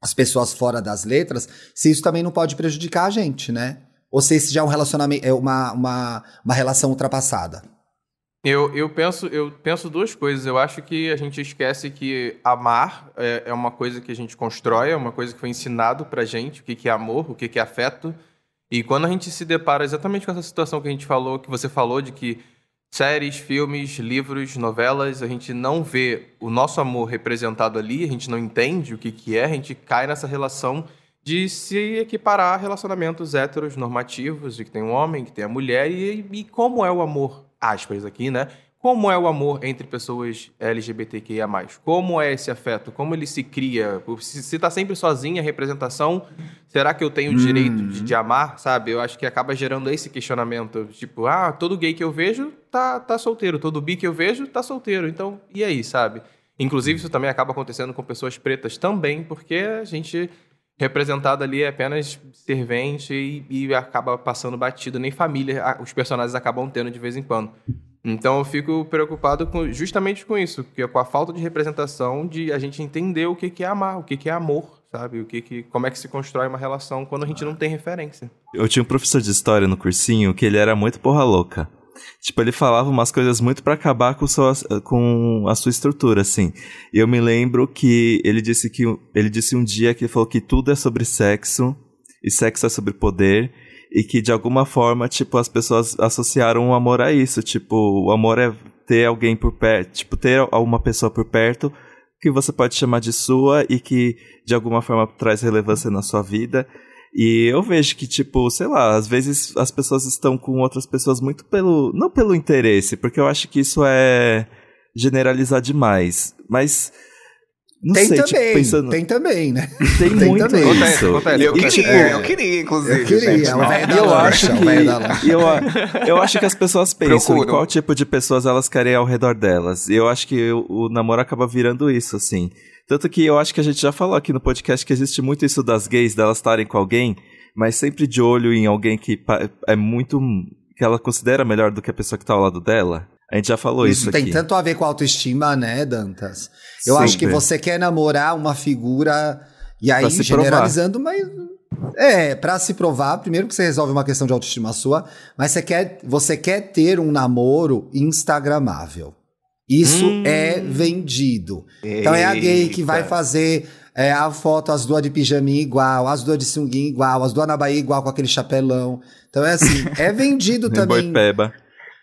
as pessoas fora das letras, se isso também não pode prejudicar a gente, né? Ou se esse já é um relacionamento, é uma, uma, uma relação ultrapassada. Eu, eu, penso, eu penso duas coisas. Eu acho que a gente esquece que amar é, é uma coisa que a gente constrói, é uma coisa que foi ensinado pra gente, o que, que é amor, o que, que é afeto. E quando a gente se depara exatamente com essa situação que a gente falou, que você falou, de que séries, filmes, livros, novelas, a gente não vê o nosso amor representado ali, a gente não entende o que, que é, a gente cai nessa relação de se equiparar a relacionamentos héteros normativos, de que tem um homem, que tem a mulher, e, e como é o amor, aspas aqui, né? Como é o amor entre pessoas LGBTQIA+. Como é esse afeto? Como ele se cria? Se, se tá sempre sozinha a representação, será que eu tenho o direito de, de amar, sabe? Eu acho que acaba gerando esse questionamento. Tipo, ah, todo gay que eu vejo tá, tá solteiro. Todo bi que eu vejo tá solteiro. Então, e aí, sabe? Inclusive, isso também acaba acontecendo com pessoas pretas também, porque a gente representado ali é apenas servente e, e acaba passando batido. Nem família os personagens acabam tendo de vez em quando. Então eu fico preocupado com, justamente com isso, que é com a falta de representação de a gente entender o que, que é amar, o que, que é amor, sabe? O que, que como é que se constrói uma relação quando a gente não tem referência. Eu tinha um professor de história no cursinho que ele era muito porra louca. Tipo, ele falava umas coisas muito para acabar com, sua, com a sua estrutura, assim. E eu me lembro que ele disse que ele disse um dia que ele falou que tudo é sobre sexo e sexo é sobre poder e que de alguma forma, tipo, as pessoas associaram o amor a isso. Tipo, o amor é ter alguém por perto, tipo, ter uma pessoa por perto que você pode chamar de sua e que de alguma forma traz relevância na sua vida. E eu vejo que, tipo, sei lá, às vezes as pessoas estão com outras pessoas muito pelo. Não pelo interesse, porque eu acho que isso é generalizar demais. Mas não tem sei, também, tipo, pensando... tem também, né? Tem, Tem muito também. isso. Acontece, acontece. Eu E, queria, tipo, eu queria, inclusive. Eu queria, gente, é E eu lancha, acho que eu, eu acho que as pessoas pensam em qual tipo de pessoas elas querem ao redor delas. E eu acho que o, o namoro acaba virando isso, assim. Tanto que eu acho que a gente já falou aqui no podcast que existe muito isso das gays, delas estarem com alguém, mas sempre de olho em alguém que é muito. que ela considera melhor do que a pessoa que tá ao lado dela. A gente já falou isso, Isso tem aqui. tanto a ver com autoestima, né, Dantas? Eu acho que Super. você quer namorar uma figura, e aí generalizando, mas. É, pra se provar, primeiro que você resolve uma questão de autoestima sua, mas você quer, você quer ter um namoro instagramável. Isso Hum. é vendido. Então é a gay que vai Eita. fazer é, a foto, as duas de pijaminha igual, as duas de sunguinha igual, as duas na Bahia igual com aquele chapelão. Então é assim, é vendido também. Boipeba.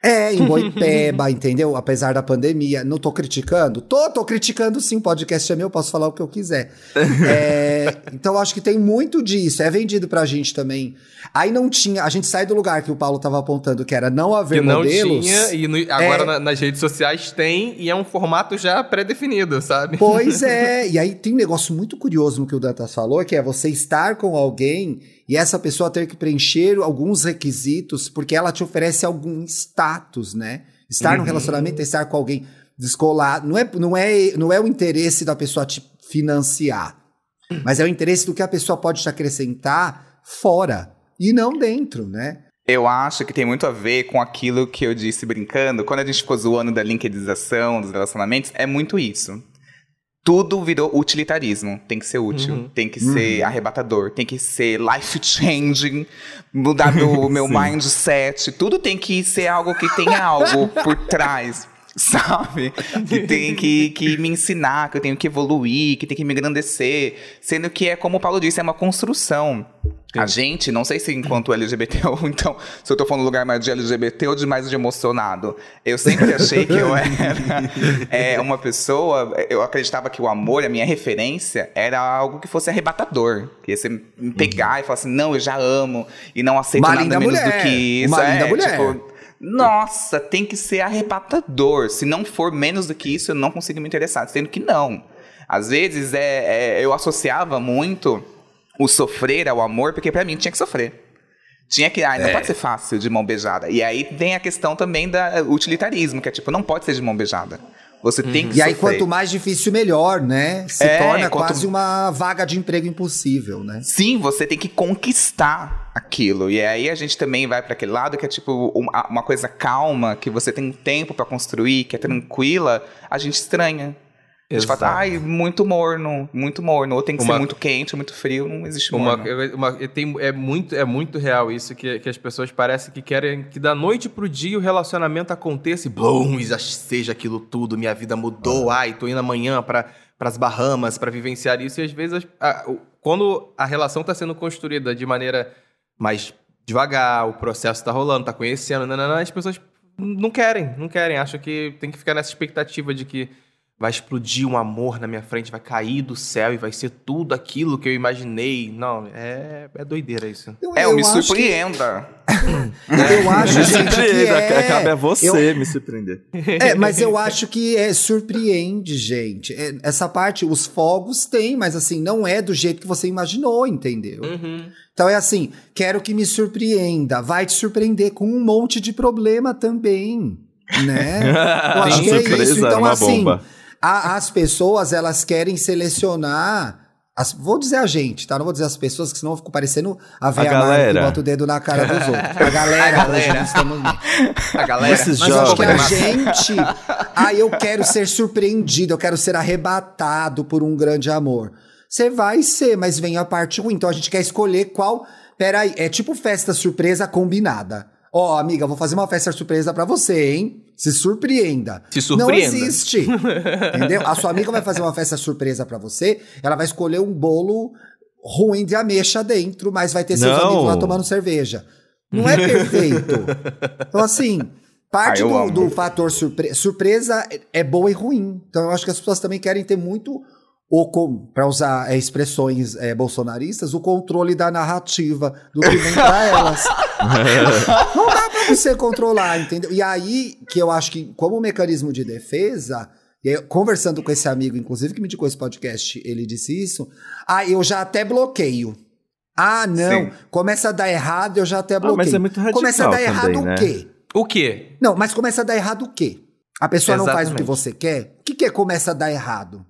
É, em Boipeba, entendeu? Apesar da pandemia. Não tô criticando? Tô, tô criticando sim. O podcast é meu, posso falar o que eu quiser. É, então, acho que tem muito disso. É vendido pra gente também. Aí não tinha. A gente sai do lugar que o Paulo tava apontando, que era não haver que não modelos. tinha, e no- agora É. na- nas redes sociais tem, e é um formato já pré-definido, sabe? Pois é. E aí tem um negócio muito curioso no que o Dantas falou, que é você estar com alguém e essa pessoa ter que preencher alguns requisitos, porque ela te oferece algum status, né? Estar num Uhum. relacionamento é estar com alguém descolado. Não é, não, é, não é o interesse da pessoa te financiar, mas é o interesse do que a pessoa pode te acrescentar fora e não dentro, né? Eu acho que tem muito a ver com aquilo que eu disse brincando. Quando a gente ficou zoando da linkedização dos relacionamentos, é muito isso. Tudo virou utilitarismo. Tem que ser útil, Uhum. tem que ser arrebatador, tem que ser life-changing, mudar meu, meu mindset. Tudo tem que ser algo que tenha algo por trás. Sabe? Que tem que, que me ensinar, que eu tenho que evoluir, que tem que me engrandecer. Sendo que é, como o Paulo disse, é uma construção. A gente, não sei se enquanto LGBT ou então, se eu tô falando lugar mais de LGBT ou de mais de emocionado. Eu sempre achei que eu era é, uma pessoa, eu acreditava que o amor, a minha referência, era algo que fosse arrebatador. Que ia me pegar e falar assim, não, eu já amo, e não aceito Uma nada menos mulher, do que isso. uma é, mulher. tipo, nossa, tem que ser arrebatador. Se não for menos do que isso, eu não consigo me interessar. Sendo que não. Às vezes é, é, eu associava muito o sofrer ao amor, porque pra mim tinha que sofrer. Tinha que. Ai, não É. pode ser fácil de mão beijada. E aí vem a questão também do utilitarismo, que é tipo, não pode ser de mão beijada. Você tem que E aí, sofrer. quanto mais difícil, melhor, né? Se É, torna quanto- quase uma vaga de emprego impossível, né? Sim, você tem que conquistar aquilo. E aí a gente também vai para aquele lado que é tipo uma, uma coisa calma, que você tem tempo para construir, que é tranquila, a gente estranha. A gente Exato. fala, ai, muito morno, muito morno. Ou tem que Uma- ser muito quente, muito frio, não existe Uma, morno. uma- tem, é, muito, é muito real isso, que, que as pessoas parecem que querem que da noite pro dia o relacionamento aconteça e blum, já seja aquilo tudo, minha vida mudou, ai, tô indo amanhã para as Bahamas para vivenciar isso, e às vezes a- o- quando a relação tá sendo construída de maneira mais devagar, o processo tá rolando, tá conhecendo, nananã, as pessoas não querem, não querem, acham que tem que ficar nessa expectativa de que vai explodir um amor na minha frente, vai cair do céu e vai ser tudo aquilo que eu imaginei. Não, é, é doideira isso. É, eu me acho que- surpreenda. Eu acho, Me gente, que surpreenda, é... cabe a você eu- me surpreender. É, mas eu acho que é surpreende, gente. É, essa parte, os fogos tem, mas assim, não é do jeito que você imaginou, entendeu? Então é assim, quero que me surpreenda. Vai te surpreender com um monte de problema também, né? Eu acho que é surpresa isso. Então, assim, bomba. A- as pessoas, elas querem selecionar as- vou dizer a gente, tá? Não vou dizer as pessoas, que senão eu fico parecendo a velha galera. Que bota o dedo na cara dos outros. A galera, A galera. estamos. A galera. Esses Mas eu acho que a gente. Ah, eu quero ser surpreendido, eu quero ser arrebatado por um grande amor. Você vai ser, mas vem a parte ruim. Então a gente quer escolher qual. Peraí, é tipo festa surpresa combinada. Ó, amiga, vou fazer uma festa surpresa pra você, hein? Se surpreenda. Se surpreenda. Não existe. entendeu? A sua amiga vai fazer uma festa surpresa pra você, ela vai escolher um bolo ruim de ameixa dentro, mas vai ter seus Não. amigos lá tomando cerveja. Não é perfeito. Então, assim, parte Ah, do, do fator surpre- surpresa é- boa e ruim. Então, eu acho que as pessoas também querem ter muito, para usar é, expressões é, bolsonaristas, o controle da narrativa do que vem pra elas. Não dá pra você controlar, entendeu? E aí que eu acho que, como mecanismo de defesa, e aí, conversando com esse amigo, inclusive, que me indicou esse podcast, ele disse isso. Ah, eu já até bloqueio. Ah, não. Sim. Começa a dar errado, eu já até bloqueio. mas é muito radical Começa a dar também, errado né? o quê? O quê? Não, mas começa a dar errado o quê? A pessoa não faz o que Exatamente. você quer? O que, que é começa a dar errado?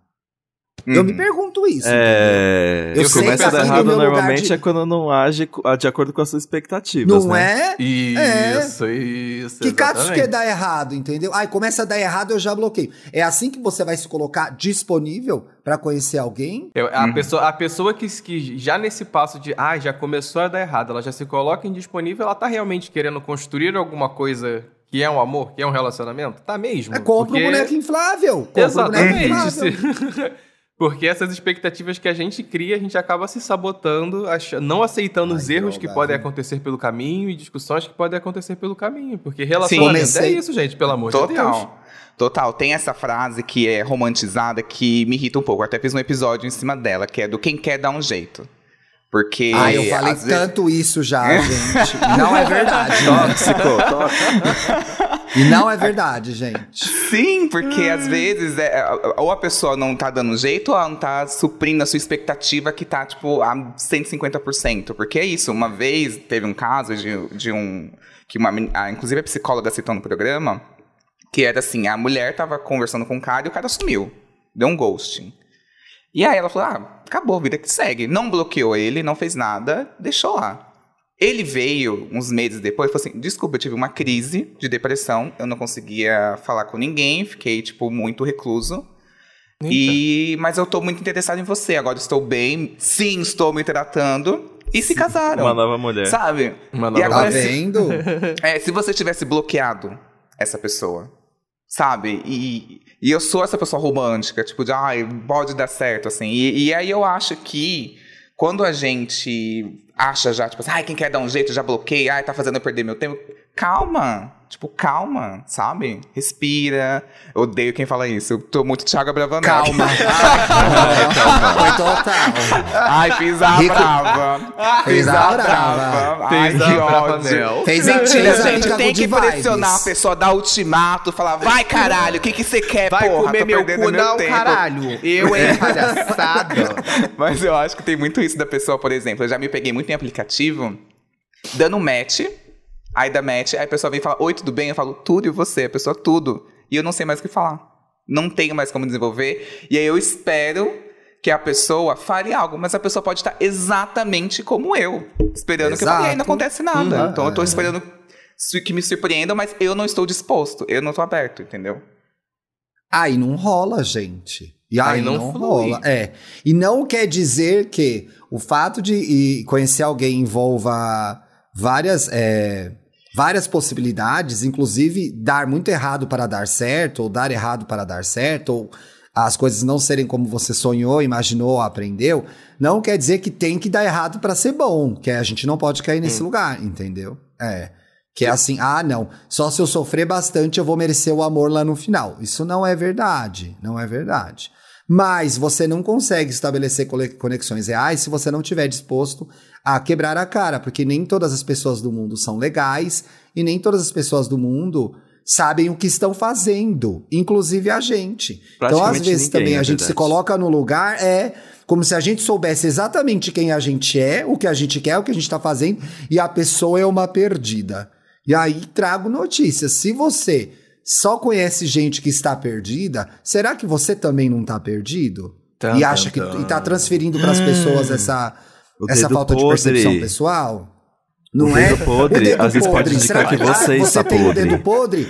Eu me Uhum. pergunto isso. É. Eu Eu sei começa a que dar no errado meu lugar normalmente de- é quando não age co- de acordo com as suas expectativas. Não né? é? Isso, isso. Que exatamente. que dá errado, entendeu? Ai, começa a dar errado, eu já bloqueio. É assim que você vai se colocar disponível pra conhecer alguém? Eu- a, pessoa, a pessoa que, que já nesse passo de, ah, já começou a dar errado, ela já se coloca indisponível, ela tá realmente querendo construir alguma coisa que é um amor, que é um relacionamento? Tá mesmo. É, compra Porque- um boneco inflável. Compra um boneco Exatamente. inflável. Porque essas expectativas que a gente cria, a gente acaba se sabotando, ach- não aceitando Ai, os erros droga, que podem acontecer pelo caminho e discussões que podem acontecer pelo caminho. Porque relacionamento Comecei- é isso, gente, pelo amor de Deus. Total. Total. Tem essa frase que é romantizada que me irrita um pouco. Eu até fiz um episódio em cima dela, que é do quem quer dar um jeito. Porque. Ah, eu falei às vezes- tanto isso já, gente. Não é verdade. Tóxico, tóxico. E não é verdade, gente. Sim, porque às vezes é, ou a pessoa não tá dando jeito ou ela não tá suprindo a sua expectativa que tá, tipo, a 150%. Porque é isso, uma vez teve um caso de, de um. que uma, ah, Inclusive a psicóloga citou no programa, que era assim: a mulher tava conversando com o cara e o cara sumiu. Deu um ghosting. E aí ela falou: ah, acabou, vida que segue. Não bloqueou ele, não fez nada, deixou lá. Ele veio uns meses depois e falou assim: desculpa, eu tive uma crise de depressão, eu não conseguia falar com ninguém, fiquei, tipo, muito recluso. E, mas eu tô muito interessado em você, agora estou bem, sim, estou me tratando. E se casaram. Uma nova mulher. Sabe? Uma E nova Tá agora, se, vendo? é, se você tivesse bloqueado essa pessoa, sabe? E, e eu sou essa pessoa romântica, tipo, de, ai, pode dar certo, assim. E, e aí eu acho que quando a gente acha já, tipo assim, ai, quem quer dar um jeito já bloqueia, ai, tá fazendo eu perder meu tempo. Calma, tipo, calma, sabe? Respira. Eu odeio quem fala isso. Eu tô muito Thiago Bravanel. Calma. Foi total. Ai, fiz a Rico- brava. Fez a brava. Ai, Fez a que brava, ódio. Fez a Mentira, a gente, tem que pressionar a pessoa, dar ultimato, falar, vai caralho, o que que você quer, Vai porra? comer Tô meu perdendo cu, meu não, tempo. caralho. Eu, hein, palhaçada. Mas eu acho que tem muito isso da pessoa, por exemplo, eu já me peguei muito em aplicativo, dando match, aí dá match, aí a pessoa vem e fala, oi, tudo bem? Eu falo, tudo, e você? A pessoa, tudo. E eu não sei mais o que falar. Não tenho mais como desenvolver. E aí eu espero que a pessoa fale algo, mas a pessoa pode estar exatamente como eu, esperando que eu fale, e aí não Exato. acontece nada. Uhum. Então eu tô esperando su- que me surpreendam, mas eu não estou disposto, eu não tô aberto, entendeu? Aí não rola, gente. E aí, Aí não não, rola. É. E não quer dizer que o fato de conhecer alguém envolva várias, é, várias possibilidades, inclusive dar muito errado para dar certo, ou dar errado para dar certo, ou as coisas não serem como você sonhou, imaginou, aprendeu, não quer dizer que tem que dar errado para ser bom, que a gente não pode cair nesse lugar, entendeu? É. Que é assim, ah, não, só se eu sofrer bastante eu vou merecer o amor lá no final. Isso não é verdade, não é verdade. Mas você não consegue estabelecer conexões reais se você não estiver disposto a quebrar a cara, porque nem todas as pessoas do mundo são legais e nem todas as pessoas do mundo sabem o que estão fazendo, inclusive a gente. Então, às vezes ninguém, também é a gente se coloca no lugar é como se a gente soubesse exatamente quem a gente é, o que a gente quer, o que a gente está fazendo, e a pessoa é uma perdida. E aí trago notícias. Se você só conhece gente que está perdida, será que você também não está perdido? E acha que tan. e tá transferindo para as pessoas essa, O essa falta de podre. percepção pessoal. Não O é? dedo podre, O dedo às vezes pode podre, indicar será que você ah, está tem o podre. dedo podre?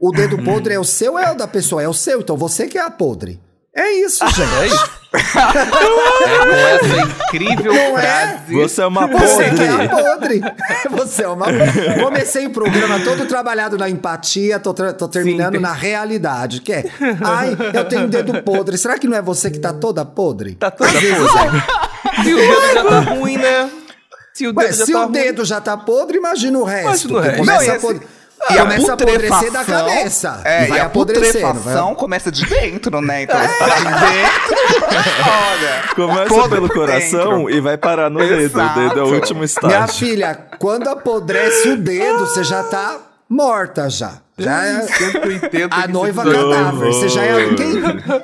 O dedo podre é o seu ou é o da pessoa? É o seu, então você que é a podre. É isso, gente. É isso. é com essa incrível Não é? frase. Você é uma Você que é a podre. podre. Você é uma Comecei o programa todo trabalhado na empatia, tô, tô terminando tem- na realidade, que é, ai, eu tenho um dedo podre. Será que não é você que tá toda podre? Tá toda podre. Se o dedo já tá ruim, né? Se o dedo Ué, já se tá o ruim. dedo já tá podre, imagina o resto. Imagina o resto. Começa, Não, e a, E a começa a apodrecer da cabeça. É, vai e a vai- putrefação começa de dentro, né? Então você tá de dentro pra fora. Começa pelo coração dentro. e vai parar no dedo. O dedo é o último Minha estágio. filha, quando apodrece o dedo, você já tá morta já. Já é... A noiva se- cadáver. Você já é. Quem,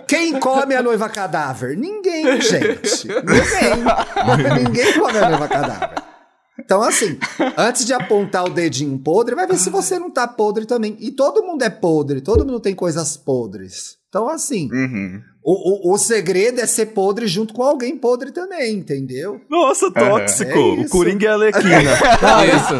quem come a noiva cadáver? Ninguém, gente. Ninguém. Ninguém come a noiva cadáver. Então, assim, antes de apontar o dedinho podre, vai ver se você não tá podre também. E todo mundo é podre, todo mundo tem coisas podres. Então, assim, Uhum. o, o, o segredo é ser podre junto com alguém podre também, entendeu? Nossa, tóxico. É o isso. Coringa é a Alequina. Isso.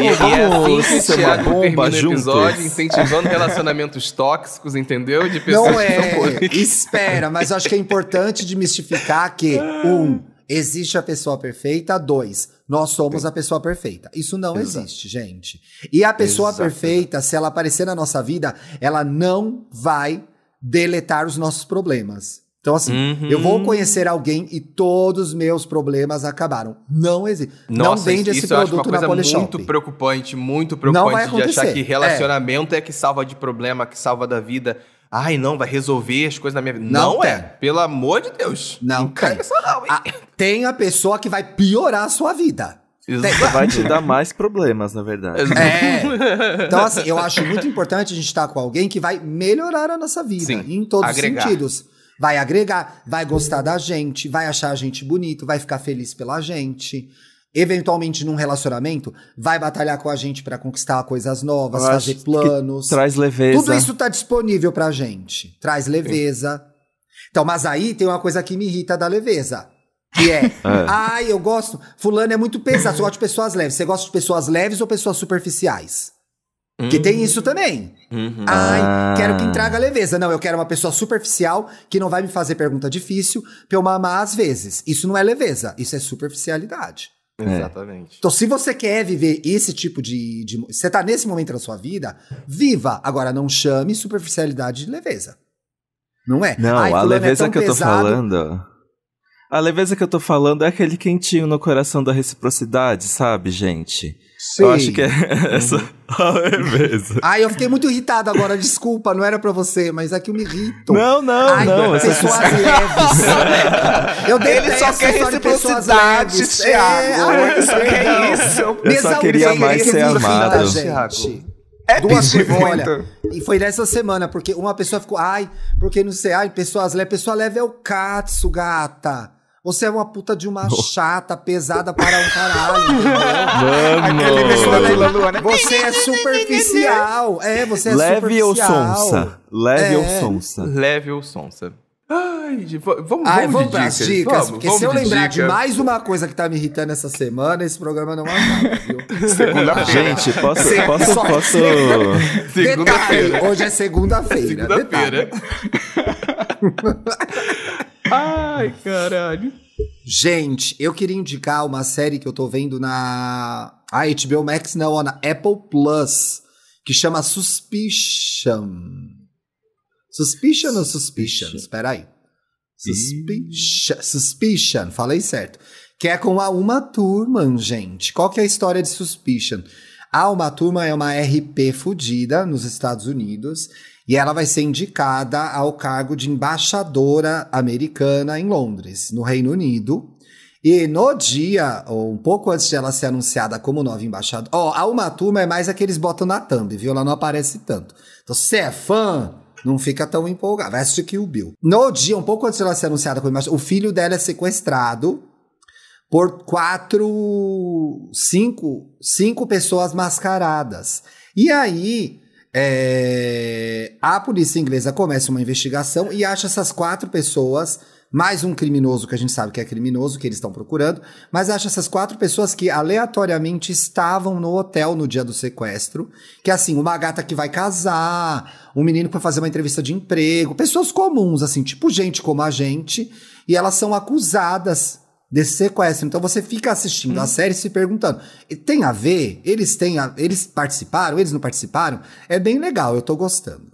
e, e é vamos assim o uma Thiago bomba termina o episódio, incentivando relacionamentos tóxicos, entendeu? De pessoas Não é. Espera, mas eu acho que é importante desmistificar que, um, existe a pessoa perfeita. Dois, nós somos a pessoa perfeita. Isso não Exato. existe, gente. E a pessoa Exato, perfeita, se ela aparecer na nossa vida, ela não vai deletar os nossos problemas. Então, assim, Uhum. eu vou conhecer alguém e todos os meus problemas acabaram. Não existe. não Nossa, vende isso esse eu acho uma produto na coisa muito preocupante, muito Não preocupante de achar que relacionamento é. que salva de problema, que salva da vida. Ai, não, vai resolver as coisas na minha vida. Não Não, é. Pelo amor de Deus. Não cai tem. nessa não, hein? Ah, tem a pessoa que vai piorar a sua vida. Exato. Vai te dar mais problemas, na verdade. É. Então, assim, eu acho muito importante a gente estar com alguém que vai melhorar a nossa vida. Sim, Em todos agregar. os sentidos. Vai agregar, vai gostar da gente, vai achar a gente bonito, vai ficar feliz pela gente. Eventualmente, num relacionamento, vai batalhar com a gente pra conquistar coisas novas, Eu fazer planos. Traz leveza. Tudo isso tá disponível pra gente. Traz leveza. Então, mas aí tem uma coisa que me irrita da leveza. Que é, ai, eu gosto. Fulano é muito pesado. Você gosta de pessoas leves. Você gosta de pessoas leves ou pessoas superficiais? Que tem isso também. Uhum. Ai, Ah. quero que traga leveza. Não, eu quero uma pessoa superficial que não vai me fazer pergunta difícil pra eu mamar às vezes. Isso não é leveza, isso é superficialidade. Exatamente. Então, se você quer viver esse tipo de, de. Você tá nesse momento da sua vida, viva. Agora, não chame superficialidade de leveza. Não é? Não, Ai, a é leveza tão que eu tô pesado. falando. A leveza que eu tô falando é aquele quentinho no coração da reciprocidade, sabe, gente? Sim. Eu acho que é essa a leveza. Ai, eu fiquei muito irritado agora, desculpa, não era pra você, mas é que eu me irrito. Não, não, Ai, não. essa- pessoas leves. Eu Ele só quer reciprocidade. Thiago. ai, Ele só quer perdão. isso. Eu Me só queria mais ser amado. gente. É Duas pedir olha, e foi nessa semana, porque uma pessoa ficou, ai, porque não sei, ai, pessoas leves, pessoa leve é o Katsu, gata. Você é uma puta de uma chata, pesada para um caralho? Mano. Luana. Você é superficial. É, você é Leve ou superficial. sonsa? Leve É. ou sonsa? Leve ou sonsa. Ai, de- v- vamos, Ai, vamos, vamos de dicas. dicas, Vamos, porque vamos se eu lembrar de dica. mais uma coisa que tá me irritando essa semana, esse programa não acaba, viu? Segunda-feira. Gente, posso. Sim, Posso. só- posso... Segunda-feira. Detalhe, hoje é segunda-feira. Segunda-feira. Ai, caralho. Gente, eu queria indicar uma série que eu tô vendo na a HBO Max, não, na Apple Plus, que chama Suspicion. Suspicion ou Suspicion? Espera aí. Suspicion, Suspicion, falei certo. Que é com a Uma Thurman, gente. Qual que é a história de Suspicion? A Uma Thurman é uma RP fudida nos Estados Unidos e ela vai ser indicada ao cargo de embaixadora americana em Londres, no Reino Unido. E no dia, ou um pouco antes de ela ser anunciada como nova embaixadora. Ó, a Uma Thurman é mais a que eles botam na thumb, viu? Ela não aparece tanto. Então, se você é fã, não fica tão empolgado. Vai assistir Kill Bill. No dia, um pouco antes de ela ser anunciada como embaixadora, o filho dela é sequestrado por quatro, cinco, cinco pessoas mascaradas. E aí, é, a polícia inglesa começa uma investigação e acha essas quatro pessoas mais um criminoso que a gente sabe que é criminoso, que eles estão procurando, mas acha essas quatro pessoas que aleatoriamente estavam no hotel no dia do sequestro, que é assim, uma gata que vai casar, um menino que vai fazer uma entrevista de emprego, pessoas comuns, assim, tipo gente como a gente, e elas são acusadas desse sequestro. Então você fica assistindo a série se perguntando, tem a ver? Eles têm a- eles participaram? Eles não participaram? É bem legal, eu tô gostando.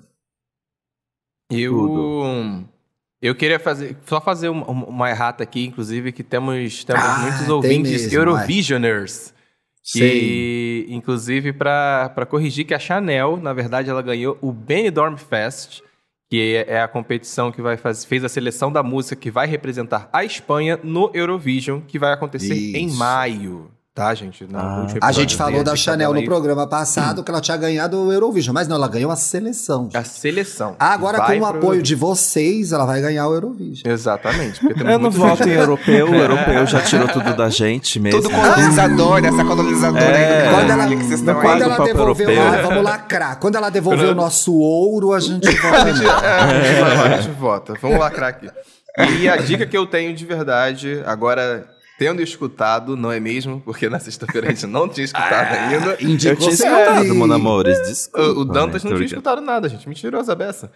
Eu. Eu queria fazer, só fazer uma, uma errata aqui, inclusive, que temos, temos Ah, muitos ouvintes mesmo, Eurovisioners. Que, inclusive, para corrigir que a Chanel, na verdade, ela ganhou o Benidorm Fest, que é, a competição que vai faz, fez a seleção da música que vai representar a Espanha no Eurovision, que vai acontecer em Isso. maio. Tá, gente? Ah. A gente falou da Chanel no aí. programa passado que ela tinha ganhado o Eurovision, mas não, ela ganhou a seleção. A seleção. Agora, Vai com o apoio de vocês, ela vai ganhar o Eurovision. Exatamente. Eu não voto em europeu, o europeu já tirou tudo da gente mesmo. Tudo colonizador, essa colonizadora É. aí do Quando ela, que vocês estão quando ela devolveu, ah, vamos lacrar. Quando ela devolveu o nosso ouro, a gente vota. É, a gente vota. Vamos lacrar aqui. E a dica que eu tenho de verdade, agora tendo escutado, não é mesmo? Porque na sexta-feira a gente não tinha escutado ainda. Eu Indico tinha escutado, ouvir. Mon Amores, desculpa. O, o Dantas né, não tinha escutado nada, gente. Mentirosa beça.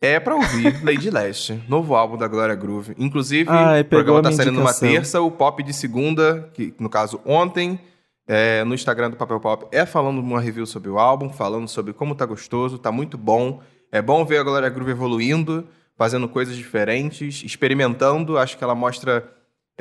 É pra ouvir Lady Leste, novo álbum da Glória Groove. Inclusive, Ai, o programa tá saindo numa terça, o pop de segunda, que no caso ontem, é, no Instagram do Papel Pop, é falando uma review sobre o álbum, falando sobre como tá gostoso, tá muito bom. É bom ver a Glória Groove evoluindo, fazendo coisas diferentes, experimentando. Acho que ela mostra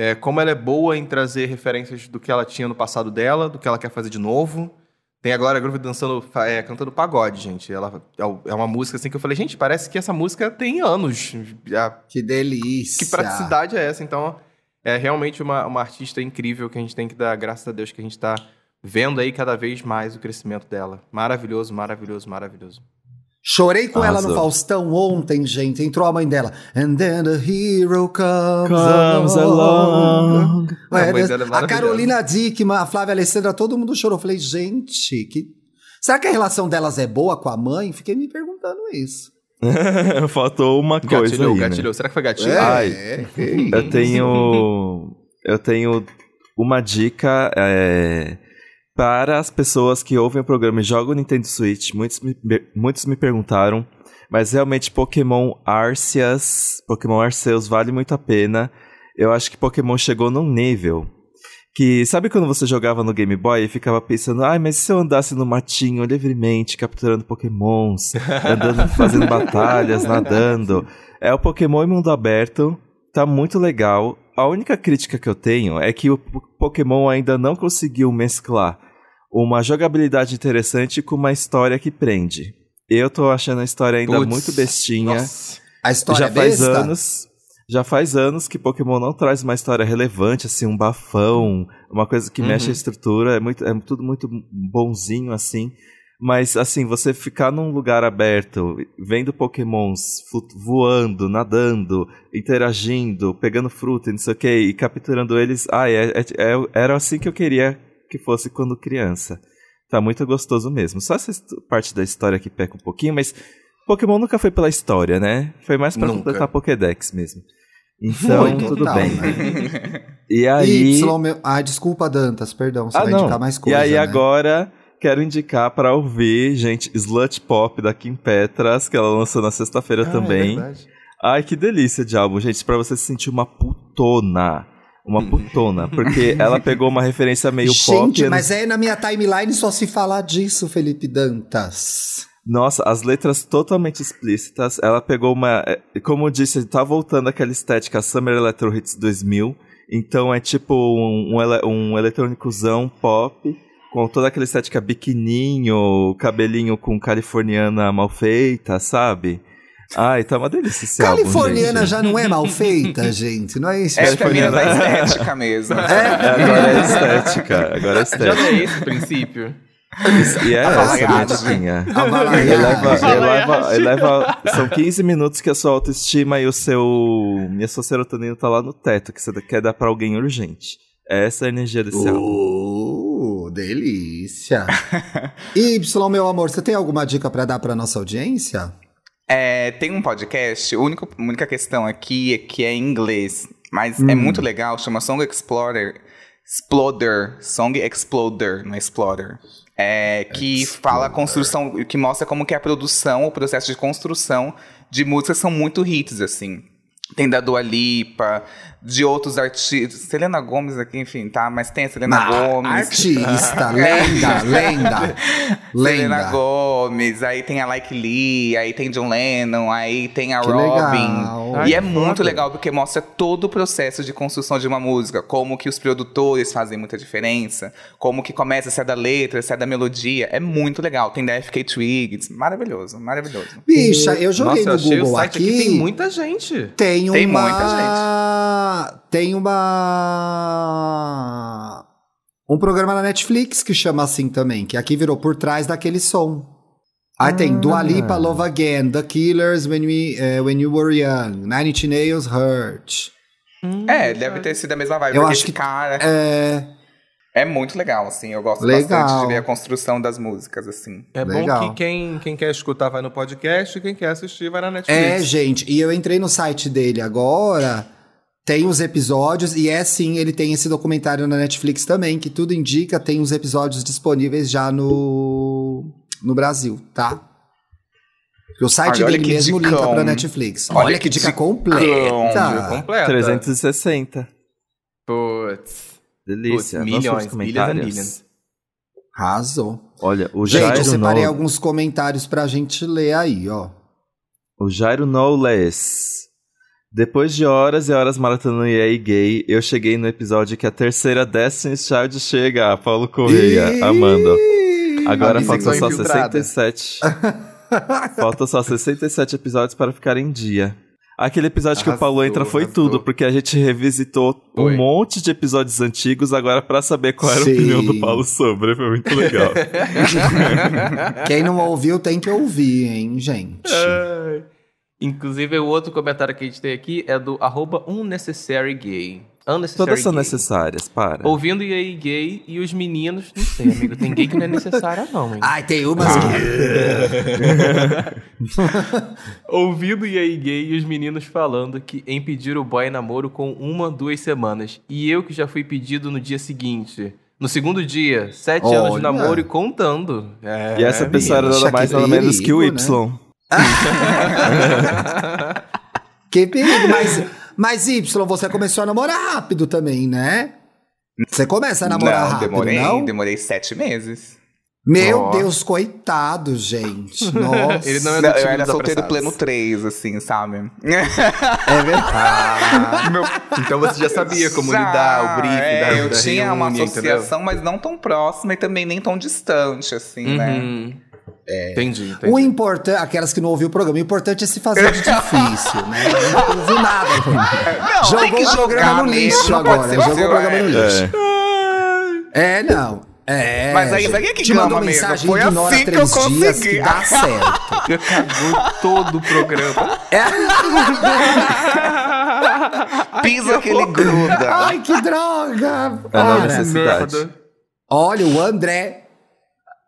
é, como ela é boa em trazer referências do que ela tinha no passado dela, do que ela quer fazer de novo. Tem a Glória Groove dançando, é, cantando pagode, gente. Ela é uma música assim que eu falei, gente, parece que essa música tem anos. A- Que delícia. Que praticidade é essa? Então, é realmente uma, uma artista incrível que a gente tem que dar graças a Deus que a gente tá vendo aí cada vez mais o crescimento dela. Maravilhoso, maravilhoso, maravilhoso. Chorei com ela no Arrasou. Faustão ontem, gente. Entrou a mãe dela. And then the hero comes, Comes along. Ué, A é a. Carolina Dickman, a Flávia Alessandra, todo mundo chorou. Falei, gente, que... será que a relação delas é boa com a mãe? Fiquei me perguntando isso. Faltou uma coisa Gatilhou, aí, né? gatilhou. Será que foi gatilho? Ai. é, Eu tenho. Eu tenho uma dica é, para as pessoas que ouvem o programa e jogam Nintendo Switch. Muitos me, muitos me perguntaram, mas realmente Pokémon Arceus, Pokémon Arceus vale muito a pena. Eu acho que Pokémon chegou num nível que sabe quando você jogava no Game Boy e ficava pensando, ai, mas e se eu andasse no matinho livremente, capturando Pokémons, andando, fazendo batalhas, nadando? É o Pokémon em mundo aberto, tá muito legal. A única crítica que eu tenho é que o Pokémon ainda não conseguiu mesclar uma jogabilidade interessante com uma história que prende. Eu tô achando a história ainda Puts, muito bestinha. Nossa. A história já faz besta? anos. Já faz anos que Pokémon não traz uma história relevante, assim, um bafão, uma coisa que Uhum. mexe a estrutura, é, muito, é tudo muito bonzinho, assim. Mas, assim, você ficar num lugar aberto, vendo Pokémons voando, nadando, interagindo, pegando fruta e não sei o que, e capturando eles, ah, é, é- é- era assim que eu queria que fosse quando criança. Tá muito gostoso mesmo. Só essa parte da história que peca um pouquinho, mas Pokémon nunca foi pela história, né? Foi mais pra Nunca. completar Pokédex mesmo. Então, Foi tudo total, bem. né? E aí. Y, meu... Ai, desculpa, Dantas, perdão. Você ah, vai não. indicar mais coisa, e aí né? agora quero indicar pra ouvir, gente, Slut Pop da Kim Petras, que ela lançou na sexta-feira Ah, é também. verdade. Ai, que delícia de álbum, gente, pra você se sentir uma putona. Uma putona, porque ela pegou uma referência meio pop. Gente, mas é na minha timeline só se falar disso, Felipe Dantas. Nossa, as letras totalmente explícitas. Ela pegou uma. é, Como eu disse, tá voltando aquela estética Summer Electro Hits 2000. Então é tipo um, um, um eletrônicozão pop. Com toda aquela estética biquininho, cabelinho com californiana mal feita, sabe? Ai, tá uma delícia esse álbum, Californiana gente. já não é mal feita, gente? Não é isso? É a menina da Californiana. estética mesmo. É, agora é estética. Agora é Já não estética. é esse o princípio. E é essa, bonitinha. Abalaiada. Eleva, eleva, eleva, são 15 minutos que a sua autoestima e o seu. E a sua serotonina tá lá no teto, que você quer dar pra alguém urgente. Essa é a energia desse álbum. Delícia. y, meu amor, você tem alguma dica pra dar pra nossa audiência? É, tem um podcast, a única, única questão aqui é que é em inglês, mas é muito legal, chama Song Explorer. Exploder, Song Exploder, não é Exploder. É, que fala a construção, que mostra como que é a produção, o processo de construção de músicas são muito hits, assim. Tem da Dua Lipa, de outros artistas. Selena Gomes aqui, enfim, tá? Mas tem a Selena Ah, Gomes. Artista, lenda, lenda. Selena Lenda. Gomes, aí tem a Like Lee, aí tem John Lennon, aí tem a Que Robin. legal. Ai, e é muito foda. legal porque mostra todo o processo de construção de uma música, como que os produtores fazem muita diferença, como que começa, se é da letra, se é da melodia. É muito legal. Tem da FK Twigs, maravilhoso, maravilhoso. Bicha, eu joguei Nossa, eu no achei Google o site aqui. aqui. tem muita gente. Tem uma. Tem muita Tem uma. Um programa na Netflix que chama assim também, que aqui virou por trás daquele som. Aí tem Dua Ah. Lipa, Love Again, The Killers, When, We, eh, When You Were Young, Nine Inch Nails, Hurt. É, deve ter sido a mesma vibe, Eu acho que- cara É, é muito legal, assim. Eu gosto Legal. bastante de ver a construção das músicas, assim. É Legal. bom que quem, quem quer escutar vai no podcast e quem quer assistir vai na Netflix. é, gente, e eu entrei no site dele agora, tem os episódios, e é sim, ele tem esse documentário na Netflix também, que tudo indica, tem os episódios disponíveis já no, no Brasil, tá? O site Olha, dele mesmo dicão. linka pra Netflix. Olha, Olha que que dica dicão, Dica completa. completa. 360. Putz. Delícia. Putz, milhões, milhões e. Arrasou. Olha, o Gente, eu Jairo, separei no... alguns comentários pra gente ler aí, ó. o Jairo Knowless. Depois de horas e horas maratonando EA Gay, eu cheguei no episódio que a terceira Destiny's Child chega. Paulo Correia! Amanda. Agora A faltam só infiltrada. 67. faltam só 67 episódios para ficar em dia. Aquele episódio que o Paulo Arrasou, entra foi arrasou. tudo, porque a gente revisitou Foi. um monte de episódios antigos agora pra saber qual era Sim. a opinião do Paulo sobre. Foi muito legal. Quem não ouviu tem que ouvir, hein, gente. Ai. Inclusive, o outro comentário que a gente tem aqui é do arroba unnecessarygay. Unnecessary Todas são gay. necessárias, para. Ouvindo e aí gay e os meninos, não sei, amigo, tem gay que não é necessária não, hein? Ai, tem umas Ah. que... Ouvindo e aí gay e os meninos falando que em pedir o boy namoro com uma, duas semanas. E eu que já fui pedido no dia seguinte. No segundo dia, sete anos de Olha. namoro e contando. É, E essa pessoa era nada mais nada menos que o Y. Que perigo, mas, mas Y, você começou a namorar rápido também, né? Você começa a namorar não, rápido, demorei, não? demorei sete meses. Meu. Deus, coitado, gente. Nossa. Ele não é do Não, eu era solteiro pleno 3, assim, sabe? É verdade. Então você já sabia como Já, lidar, o briefing é, da Eu da tinha uma reunião, associação, mas não tão próxima e também nem tão distante, assim, né? Uhum. Entendi, entendi. O importante, aquelas que não ouviu o programa, o importante é se fazer de difícil, né? Não ouviu nada. Não, Jogou tem que o programa jogar no lixo agora. Jogou o programa no é. lixo. É. É, não. É. Mas aí, sabe que te mandou clama mesmo? mensagem, Foi ignora assim que três eu dias consegui. que dá certo. Cagou todo o programa. Pisa que ele gruda. Ai, que droga! É Para. Olha, o André.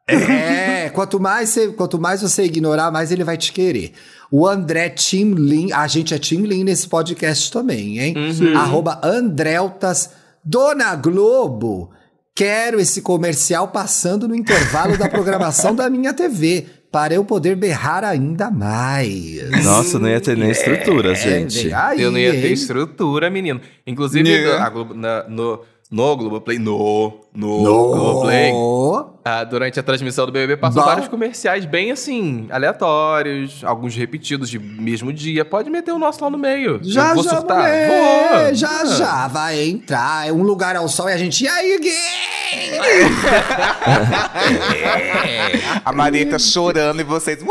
É, quanto mais, você, quanto mais você ignorar, mais ele vai te querer. O André Tim Lin, a gente é Tim Lin nesse podcast também, hein? Arroba Andreltas, Dona Globo. Quero esse comercial passando no intervalo da programação da minha TV, para eu poder berrar ainda mais. Nossa, não ia ter nem estrutura, gente. aí, eu não ia ter hein? estrutura, menino. Inclusive, a Globo, na- no, no Globoplay, no, no, Globoplay, No... ah, durante a transmissão do BBB, passou Bom. vários comerciais bem assim, aleatórios, alguns repetidos de mesmo dia. Pode meter o nosso lá no meio. Já, Eu vou já, surtar? mulher, Vou. já, Ah. já vai entrar. É um lugar ao sol e a gente. E aí, gay? A Marieta chorando e vocês. Uh!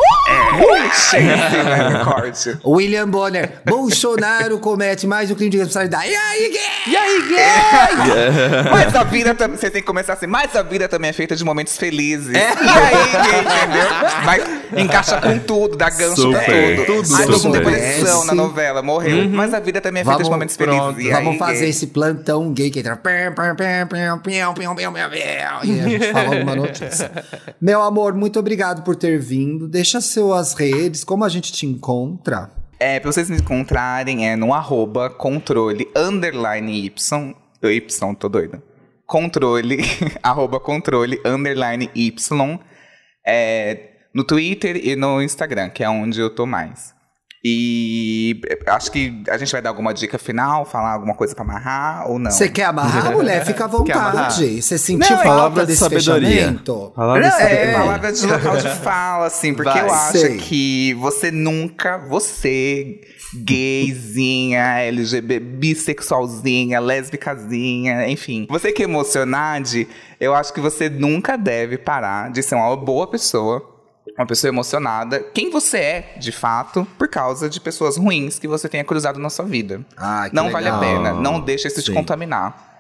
Corte. William Bonner. Bolsonaro comete mais um crime de responsabilidade. E aí, gay? E aí, gay? Mas a vida também. Tem que começar assim. Mas a vida também é feita de momentos felizes. E aí, entendeu? Vai, encaixa com tudo, dá gancho Super. com tudo. Tudo, Ai, tô com super. depressão na novela, morreu. Mas a vida também é feita de Vamos- momentos pronto. felizes. E Vamos aí, fazer gay? esse plantão gay que entra. E a gente fala alguma notícia. Meu amor, muito obrigado por ter vindo. Deixa suas redes, como a gente te encontra. É, pra vocês me encontrarem, é no arroba controle underline Y. Y, tô doida. Controle, arroba controle underline Y. É, no Twitter e no Instagram, que é onde eu tô mais. E acho que a gente vai dar alguma dica final, falar alguma coisa pra amarrar ou não. Você quer amarrar, mulher? Fica à vontade. Você sentiu Não, falta palavra de fechamento? Palavra de É, palavra de local de fala, assim, porque Vai, eu acho sei. que você nunca, você, gayzinha, LGB, bissexualzinha, lésbicazinha, enfim, você que é emocionade, eu acho que você nunca deve parar de ser uma boa pessoa. Uma pessoa emocionada, quem você é, de fato, por causa de pessoas ruins que você tenha cruzado na sua vida. Ah, que não vale a legal. pena, não deixa isso te Sim. contaminar.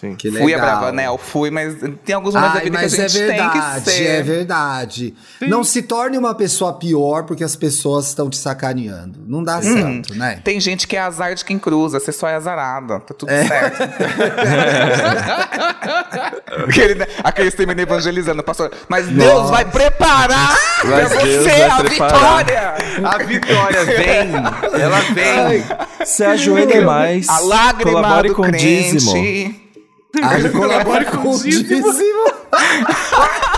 Sim. Que Fui a legal. Bravanel, fui, mas tem alguns momentos da Ai, vida que a mas é gente tem que verdade, ser. é verdade. Não se torne uma pessoa pior porque as pessoas estão te sacaneando. Não dá certo, né? Tem gente que é azar de quem cruza, você só é azarado. Tá tudo É. certo. aquele, aquele termina evangelizando, pastor. Mas Deus Nossa. vai preparar Mas pra Deus você vai a preparar. vitória. A vitória vem! Ela vem! Se ajoelhe mais. A lágrima colabore do com crente. dízimo. Ai, colabore com o dízimo.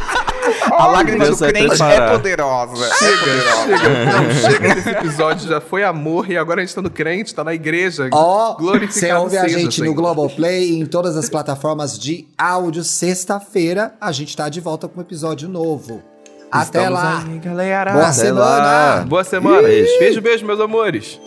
A lágrima Deus do crente é preparar. poderosa. Chega, não, chega desse episódio, já foi amor e agora a gente tá no crente, tá na igreja. Ó, você ouve a gente no Senhor. Globoplay e em todas as plataformas de áudio. Sexta-feira a gente tá de volta com um episódio novo. Até Estamos lá. aí, galera. Boa Até semana. lá. Boa semana. Beijo, beijo, meus amores.